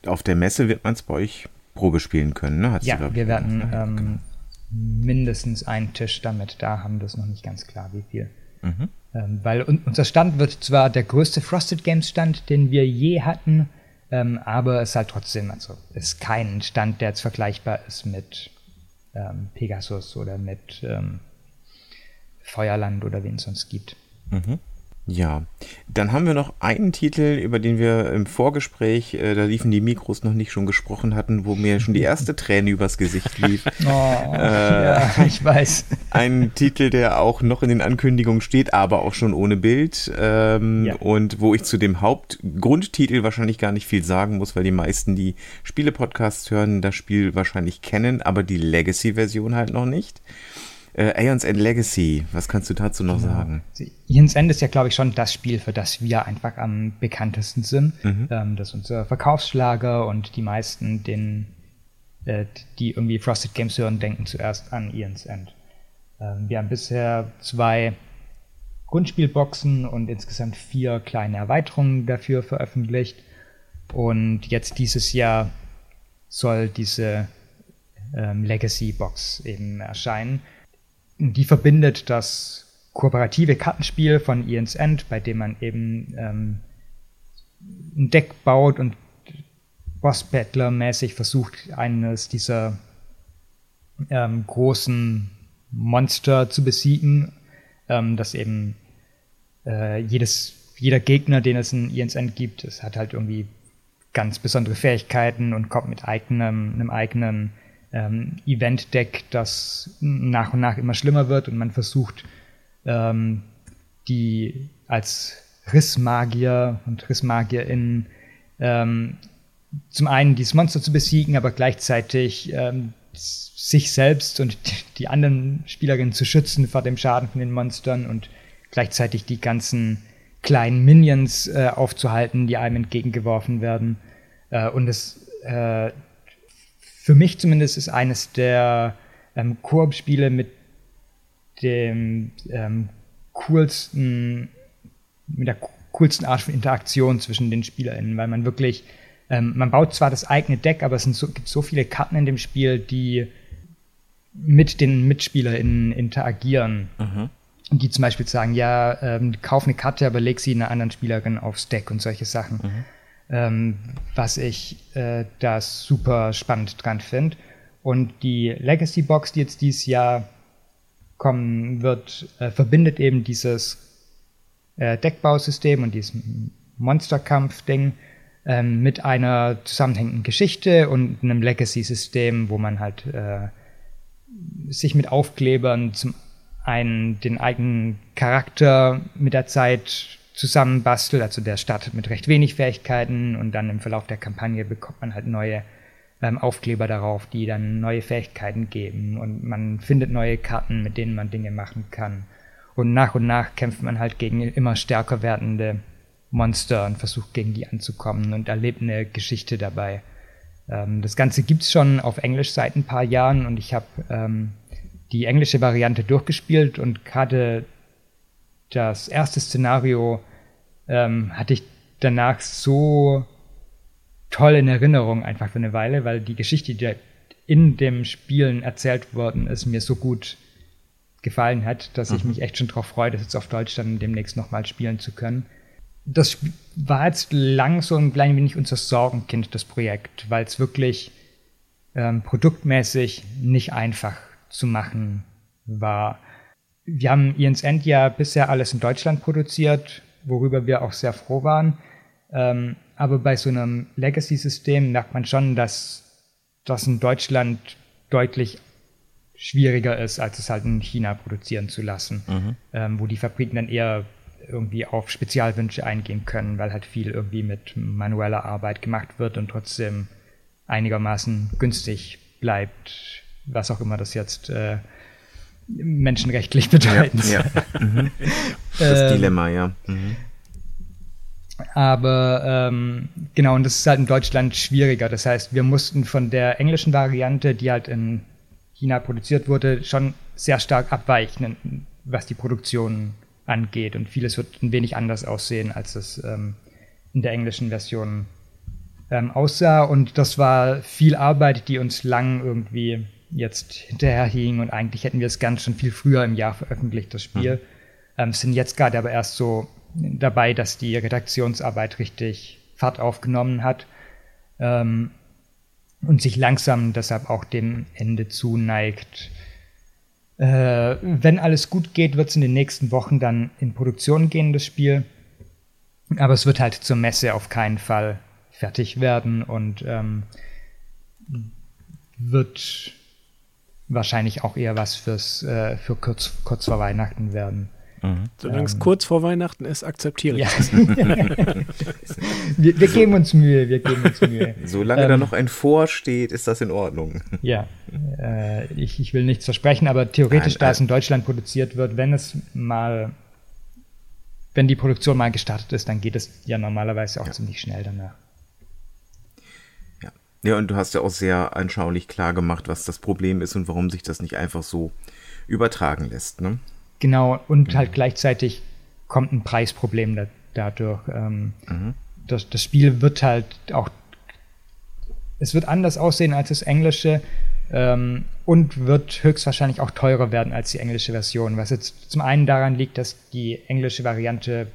Speaker 2: Auf der Messe wird man es bei euch Probe spielen können, ne?
Speaker 3: Hat's ja, wir werden ne? ähm, genau. mindestens einen Tisch damit da haben, das ist noch nicht ganz klar, wie viel. Mhm. Ähm, weil un unser Stand wird zwar der größte Frosted Games Stand, den wir je hatten, ähm, aber es ist halt trotzdem, also ist kein Stand, der jetzt vergleichbar ist mit ähm, Pegasus oder mit ähm, Feuerland oder wen es sonst gibt.
Speaker 2: Mhm. Ja, dann haben wir noch einen Titel, über den wir im Vorgespräch, äh, da liefen die Mikros noch nicht schon gesprochen hatten, wo mir schon die erste Träne übers Gesicht lief.
Speaker 3: Oh, äh, ja, ich weiß.
Speaker 2: Ein Titel, der auch noch in den Ankündigungen steht, aber auch schon ohne Bild. Ähm, ja. Und wo ich zu dem Hauptgrundtitel wahrscheinlich gar nicht viel sagen muss, weil die meisten, die Spiele-Podcasts hören, das Spiel wahrscheinlich kennen, aber die Legacy-Version halt noch nicht. Äh, Aeons End Legacy, was kannst du dazu noch genau. sagen?
Speaker 3: Aeons End ist ja, glaube ich, schon das Spiel, für das wir einfach am bekanntesten sind. Mhm. Ähm, das ist unser Verkaufsschlager und die meisten, den, äh, die irgendwie Frosted Games hören, denken zuerst an Aeons End. Ähm, wir haben bisher zwei Grundspielboxen und insgesamt vier kleine Erweiterungen dafür veröffentlicht. Und jetzt dieses Jahr soll diese ähm, Legacy Box eben erscheinen die verbindet das kooperative Kartenspiel von Ian's End, bei dem man eben ähm, ein Deck baut und Boss-Battler-mäßig versucht, eines dieser ähm, großen Monster zu besiegen, ähm, das eben äh, jedes, jeder Gegner, den es in Ian's End gibt, es hat halt irgendwie ganz besondere Fähigkeiten und kommt mit eigenem, einem eigenen ähm, Event-Deck, das nach und nach immer schlimmer wird und man versucht, ähm, die als Rissmagier und Rissmagierin ähm, zum einen dieses Monster zu besiegen, aber gleichzeitig ähm, sich selbst und die anderen Spielerinnen zu schützen vor dem Schaden von den Monstern und gleichzeitig die ganzen kleinen Minions äh, aufzuhalten, die einem entgegengeworfen werden. Äh, und es äh, für mich zumindest ist eines der ähm, Koop-Spiele mit dem ähm, coolsten, mit der coolsten Art von Interaktion zwischen den SpielerInnen, weil man wirklich, ähm, man baut zwar das eigene Deck, aber es so, gibt so viele Karten in dem Spiel, die mit den MitspielerInnen interagieren. Mhm. Die zum Beispiel sagen, ja, ähm, kauf eine Karte, aber leg sie einer anderen Spielerin aufs Deck und solche Sachen. Mhm ähm, was ich äh, da super spannend dran finde. Und die Legacy Box, die jetzt dieses Jahr kommen wird, äh, verbindet eben dieses äh, Deckbausystem und dieses Monsterkampf-Ding ähm, mit einer zusammenhängenden Geschichte und einem Legacy-System, wo man halt äh, sich mit Aufklebern zum einen den eigenen Charakter mit der Zeit zusammenbastelt. Also der startet mit recht wenig Fähigkeiten und dann im Verlauf der Kampagne bekommt man halt neue ähm, Aufkleber darauf, die dann neue Fähigkeiten geben und man findet neue Karten, mit denen man Dinge machen kann. Und nach und nach kämpft man halt gegen immer stärker werdende Monster und versucht gegen die anzukommen und erlebt eine Geschichte dabei. Ähm, das Ganze gibt's schon auf Englisch seit ein paar Jahren und ich habe ähm, die englische Variante durchgespielt und gerade das erste Szenario ähm, hatte ich danach so toll in Erinnerung einfach für eine Weile, weil die Geschichte, die in dem Spielen erzählt worden ist, mir so gut gefallen hat, dass mhm. ich mich echt schon darauf freue, das jetzt auf Deutsch dann demnächst nochmal spielen zu können das war jetzt lang so ein klein wenig unser Sorgenkind, das Projekt, weil es wirklich ähm, produktmäßig nicht einfach zu machen war. Wir haben Ian's End ja bisher alles in Deutschland produziert, worüber wir auch sehr froh waren. Ähm, aber bei so einem Legacy-System merkt man schon, dass das in Deutschland deutlich schwieriger ist, als es halt in China produzieren zu lassen, mhm. ähm, wo die Fabriken dann eher irgendwie auf Spezialwünsche eingehen können, weil halt viel irgendwie mit manueller Arbeit gemacht wird und trotzdem einigermaßen günstig bleibt, was auch immer das jetzt äh, menschenrechtlich bedeutet. Ja, ja. Mhm.
Speaker 2: Das ähm, Dilemma, ja. Mhm.
Speaker 3: Aber ähm, genau, und das ist halt in Deutschland schwieriger. Das heißt, wir mussten von der englischen Variante, die halt in China produziert wurde, schon sehr stark abweichen, was die Produktion angeht. Und vieles wird ein wenig anders aussehen, als es ähm, in der englischen Version ähm, aussah. Und das war viel Arbeit, die uns lang irgendwie jetzt hinterherhing. Und eigentlich hätten wir es ganz schon viel früher im Jahr veröffentlicht, das Spiel. Mhm. Ähm, sind jetzt gerade aber erst so dabei, dass die Redaktionsarbeit richtig Fahrt aufgenommen hat. Ähm, und sich langsam deshalb auch dem Ende zuneigt. Äh, wenn alles gut geht, wird es in den nächsten Wochen dann in Produktion gehen, das Spiel. Aber es wird halt zur Messe auf keinen Fall fertig werden und ähm, wird wahrscheinlich auch eher was fürs äh, für kurz, kurz vor Weihnachten werden.
Speaker 1: Mhm. Solange es ähm, kurz vor Weihnachten ist, akzeptiere ich ja. das.
Speaker 3: wir, wir, geben uns Mühe, wir geben uns Mühe.
Speaker 2: Solange ähm, da noch ein Vor steht, ist das in Ordnung.
Speaker 3: Ja, äh, ich, ich will nichts versprechen, aber theoretisch, Nein, da es in Deutschland produziert wird, wenn es mal, wenn die Produktion mal gestartet ist, dann geht es ja normalerweise auch ja. ziemlich schnell danach.
Speaker 2: Ja. und du hast ja auch sehr anschaulich klar gemacht, was das Problem ist und warum sich das nicht einfach so übertragen lässt. Ne?
Speaker 3: Genau, und mhm. halt gleichzeitig kommt ein Preisproblem da, dadurch. Ähm, mhm. das, das Spiel wird halt auch, es wird anders aussehen als das englische ähm, und wird höchstwahrscheinlich auch teurer werden als die englische Version, was jetzt zum einen daran liegt, dass die englische Variante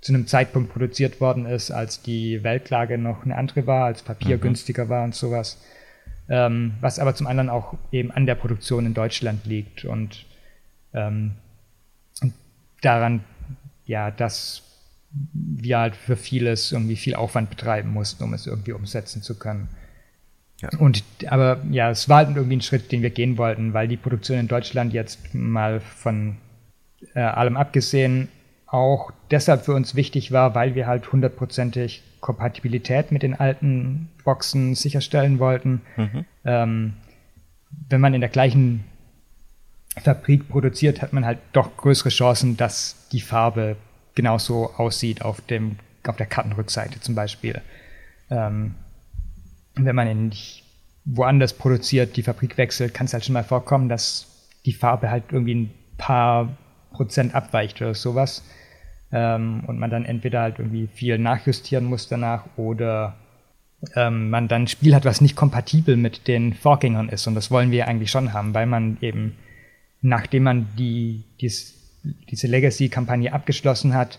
Speaker 3: zu einem Zeitpunkt produziert worden ist, als die Weltlage noch eine andere war, als Papier mhm. günstiger war und sowas. Ähm, was aber zum anderen auch eben an der Produktion in Deutschland liegt und ähm, daran, ja, dass wir halt für vieles irgendwie viel Aufwand betreiben mussten, um es irgendwie umsetzen zu können. Ja. Und aber ja, es war halt irgendwie ein Schritt, den wir gehen wollten, weil die Produktion in Deutschland jetzt mal von äh, allem abgesehen auch deshalb für uns wichtig war, weil wir halt hundertprozentig Kompatibilität mit den alten Boxen sicherstellen wollten. Mhm. Ähm, wenn man in der gleichen Fabrik produziert, hat man halt doch größere Chancen, dass die Farbe genauso aussieht auf, dem, auf der Kartenrückseite zum Beispiel. Ähm, wenn man in woanders produziert, die Fabrik wechselt, kann es halt schon mal vorkommen, dass die Farbe halt irgendwie ein paar Prozent abweicht oder sowas. Ähm, und man dann entweder halt irgendwie viel nachjustieren muss danach oder ähm, man dann ein Spiel hat, was nicht kompatibel mit den Vorgängern ist. Und das wollen wir eigentlich schon haben, weil man eben nachdem man die, dies, diese Legacy-Kampagne abgeschlossen hat,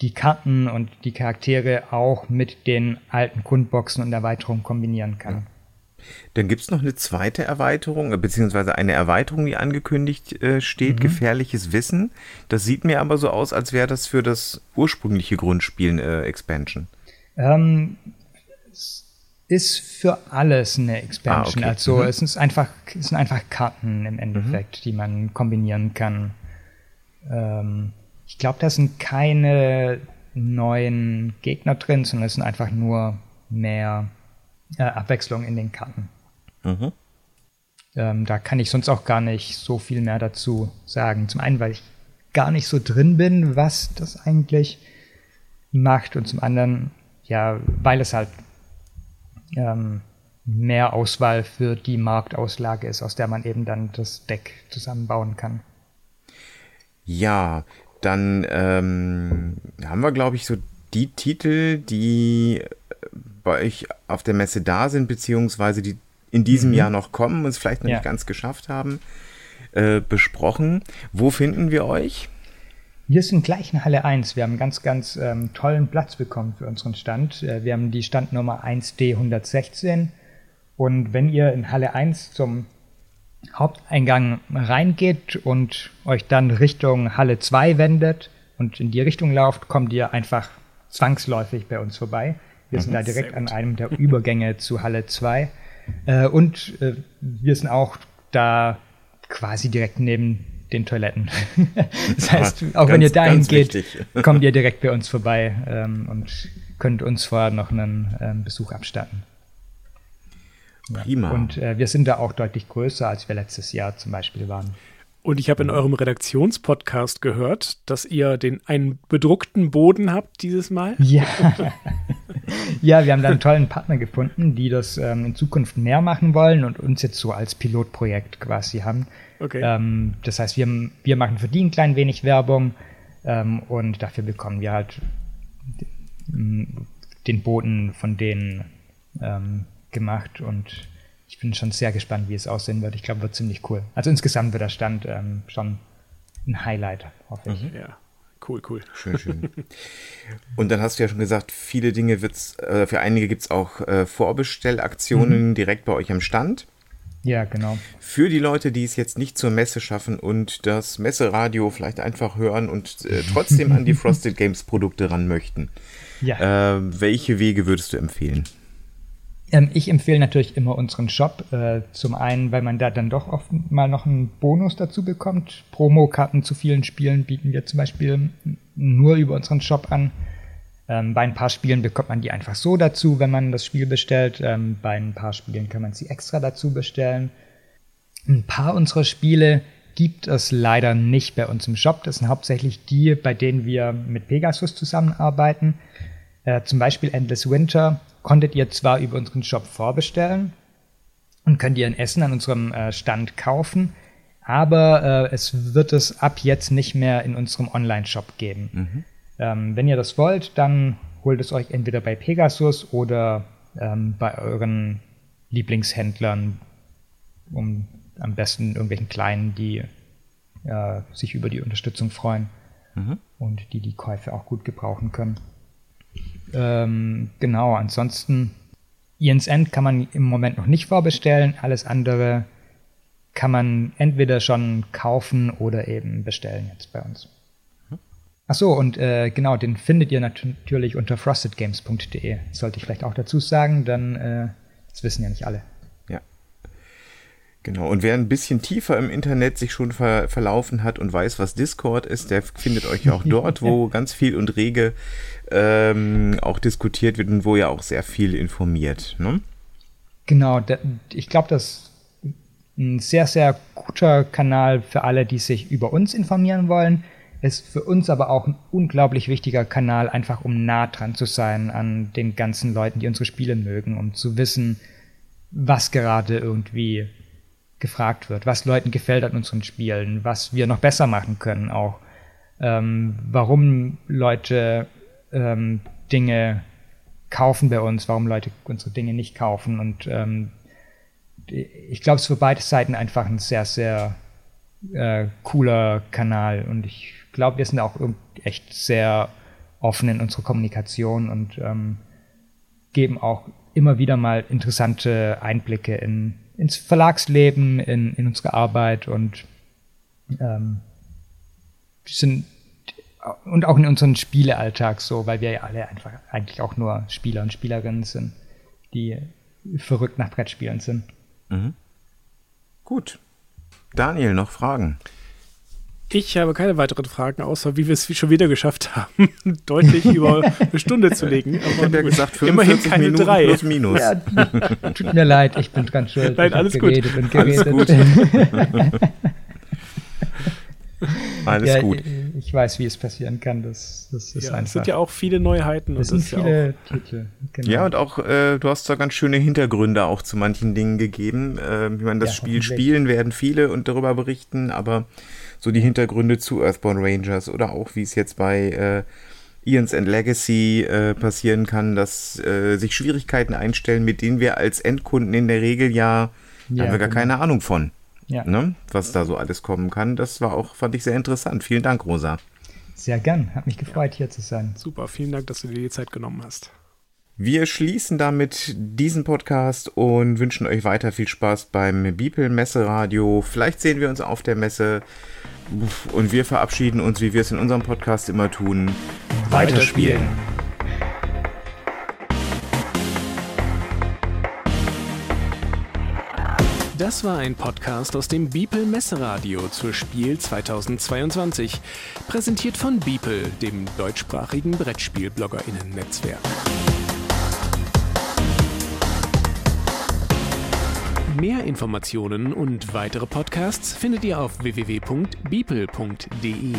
Speaker 3: die Karten und die Charaktere auch mit den alten Grundboxen und Erweiterungen kombinieren kann.
Speaker 2: Dann gibt es noch eine zweite Erweiterung, beziehungsweise eine Erweiterung, die angekündigt äh, steht, mhm. gefährliches Wissen. Das sieht mir aber so aus, als wäre das für das ursprüngliche Grundspiel äh, Expansion.
Speaker 3: Ähm, ist für alles eine Expansion. Ah, okay. Also mhm. es, ist einfach, es sind einfach Karten im Endeffekt, mhm. die man kombinieren kann. Ähm, ich glaube, da sind keine neuen Gegner drin, sondern es sind einfach nur mehr äh, Abwechslung in den Karten. Mhm. Ähm, da kann ich sonst auch gar nicht so viel mehr dazu sagen. Zum einen, weil ich gar nicht so drin bin, was das eigentlich macht und zum anderen, ja, weil es halt ähm, mehr Auswahl für die Marktauslage ist, aus der man eben dann das Deck zusammenbauen kann.
Speaker 2: Ja, dann ähm, haben wir, glaube ich, so die Titel, die bei euch auf der Messe da sind, beziehungsweise die in diesem mhm. Jahr noch kommen und es vielleicht noch ja. nicht ganz geschafft haben, äh, besprochen. Wo finden wir euch?
Speaker 3: Wir sind gleich in Halle 1. Wir haben einen ganz, ganz ähm, tollen Platz bekommen für unseren Stand. Äh, wir haben die Standnummer 1D116. Und wenn ihr in Halle 1 zum Haupteingang reingeht und euch dann Richtung Halle 2 wendet und in die Richtung lauft, kommt ihr einfach zwangsläufig bei uns vorbei. Wir sind da direkt an einem der Übergänge zu Halle 2. Äh, und äh, wir sind auch da quasi direkt neben den Toiletten. das heißt, auch ganz, wenn ihr dahin geht, wichtig. kommt ihr direkt bei uns vorbei ähm, und könnt uns vorher noch einen ähm, Besuch abstatten. Prima. Und äh, wir sind da auch deutlich größer, als wir letztes Jahr zum Beispiel waren.
Speaker 1: Und ich habe in eurem Redaktionspodcast gehört, dass ihr den einen bedruckten Boden habt dieses Mal.
Speaker 3: Ja. ja, wir haben da einen tollen Partner gefunden, die das ähm, in Zukunft mehr machen wollen und uns jetzt so als Pilotprojekt quasi haben. Okay. Ähm, das heißt, wir, wir machen für die ein klein wenig Werbung ähm, und dafür bekommen wir halt den Boden von denen ähm, gemacht und ich bin schon sehr gespannt, wie es aussehen wird. Ich glaube, wird ziemlich cool. Also insgesamt wird der Stand ähm, schon ein Highlight, hoffe ich.
Speaker 1: Mhm. Ja. Cool, cool.
Speaker 2: Schön, schön. Und dann hast du ja schon gesagt, viele Dinge wird's, äh, für einige gibt es auch äh, Vorbestellaktionen mhm. direkt bei euch am Stand.
Speaker 3: Ja, genau.
Speaker 2: Für die Leute, die es jetzt nicht zur Messe schaffen und das Messeradio vielleicht einfach hören und äh, trotzdem an die Frosted Games Produkte ran möchten, ja. Äh, welche Wege würdest du empfehlen?
Speaker 3: Ähm, ich empfehle natürlich immer unseren Shop. Äh, zum einen, weil man da dann doch oft mal noch einen Bonus dazu bekommt. Promokarten zu vielen Spielen bieten wir zum Beispiel nur über unseren Shop an. Ähm, bei ein paar Spielen bekommt man die einfach so dazu, wenn man das Spiel bestellt. Ähm, bei ein paar Spielen kann man sie extra dazu bestellen. Ein paar unserer Spiele gibt es leider nicht bei uns im Shop. Das sind hauptsächlich die, bei denen wir mit Pegasus zusammenarbeiten. Äh, zum Beispiel Endless Winter konntet ihr zwar über unseren Shop vorbestellen und könnt ihr ein Essen an unserem äh, Stand kaufen, aber äh, es wird es ab jetzt nicht mehr in unserem Online-Shop geben. Mhm. Ähm, wenn ihr das wollt, dann holt es euch entweder bei Pegasus oder ähm, bei euren Lieblingshändlern, um am besten irgendwelchen kleinen, die äh, sich über die Unterstützung freuen mhm. und die die Käufe auch gut gebrauchen können. Ähm, genau, ansonsten Ian's End kann man im Moment noch nicht vorbestellen. Alles andere kann man entweder schon kaufen oder eben bestellen jetzt bei uns. Ach so, und äh, genau, den findet ihr natürlich unter frostedgames.de. Sollte ich vielleicht auch dazu sagen, dann äh, das wissen ja nicht alle.
Speaker 2: Genau, und wer ein bisschen tiefer im Internet sich schon ver verlaufen hat und weiß, was Discord ist, der findet euch auch dort, wo ganz viel und rege ähm, auch diskutiert wird und wo ihr auch sehr viel informiert. Ne?
Speaker 3: Genau, ich glaube, das ist ein sehr, sehr guter Kanal für alle, die sich über uns informieren wollen. Ist für uns aber auch ein unglaublich wichtiger Kanal, einfach um nah dran zu sein an den ganzen Leuten, die unsere Spiele mögen, um zu wissen, was gerade irgendwie gefragt wird, was Leuten gefällt an unseren Spielen, was wir noch besser machen können auch, ähm, warum Leute ähm, Dinge kaufen bei uns, warum Leute unsere Dinge nicht kaufen. Und ähm, ich glaube, es ist für beide Seiten einfach ein sehr, sehr äh, cooler Kanal. Und ich glaube, wir sind auch echt sehr offen in unserer Kommunikation und ähm, geben auch immer wieder mal interessante Einblicke in ins Verlagsleben, in, in unsere Arbeit und ähm, sind und auch in unseren Spielealltag so, weil wir ja alle einfach eigentlich auch nur Spieler und Spielerinnen sind, die verrückt nach Brettspielen sind.
Speaker 2: Mhm. Gut. Daniel, noch Fragen?
Speaker 1: Ich habe keine weiteren Fragen, außer wie wir es schon wieder geschafft haben, deutlich über eine Stunde zu legen.
Speaker 2: Aber ich habe ja gesagt, 45
Speaker 1: immerhin keine
Speaker 2: Minuten
Speaker 1: drei.
Speaker 2: plus minus.
Speaker 3: Ja, tut mir leid, ich bin dran schuld.
Speaker 1: Nein, alles gut.
Speaker 3: geredet Und
Speaker 2: Alles
Speaker 3: geredet.
Speaker 2: Alles
Speaker 3: ja,
Speaker 2: gut.
Speaker 3: Ich weiß, wie es passieren kann. Das, das ist
Speaker 1: Ja,
Speaker 3: einfach.
Speaker 1: es sind ja auch viele Neuheiten. und
Speaker 3: sind viele Titel. Genau.
Speaker 2: Ja, und auch, äh, du hast da ganz schöne Hintergründe auch zu manchen Dingen gegeben. Äh, ich meine, das
Speaker 3: Ja,
Speaker 2: Spiel spielen werden viele und darüber berichten, aber so die Hintergründe zu Earthbound Rangers oder auch wie es jetzt bei äh, Ian's and Legacy äh, passieren kann, dass äh, sich Schwierigkeiten einstellen, mit denen wir als Endkunden in der Regel ja,
Speaker 3: Ja,
Speaker 2: haben wir gar
Speaker 3: genau.
Speaker 2: keine Ahnung von,
Speaker 3: ja,
Speaker 2: ne? was da so alles kommen kann. Das war auch, fand ich sehr interessant. Vielen Dank, Rosa.
Speaker 3: sehr gern. Hat mich gefreut, hier zu sein.
Speaker 1: super. Vielen Dank, dass du dir die Zeit genommen hast.
Speaker 2: Wir schließen damit diesen Podcast und wünschen euch weiter viel Spaß beim Bibel Messeradio. Vielleicht sehen wir uns auf der Messe und wir verabschieden uns, wie wir es in unserem Podcast immer tun.
Speaker 1: Weiterspielen. Das war ein Podcast aus dem Beeple Messeradio zur Spiel 2022. Präsentiert von Beeple, dem deutschsprachigen Brettspiel-BloggerInnen-Netzwerk. Mehr Informationen und weitere Podcasts findet ihr auf www.beeple.de.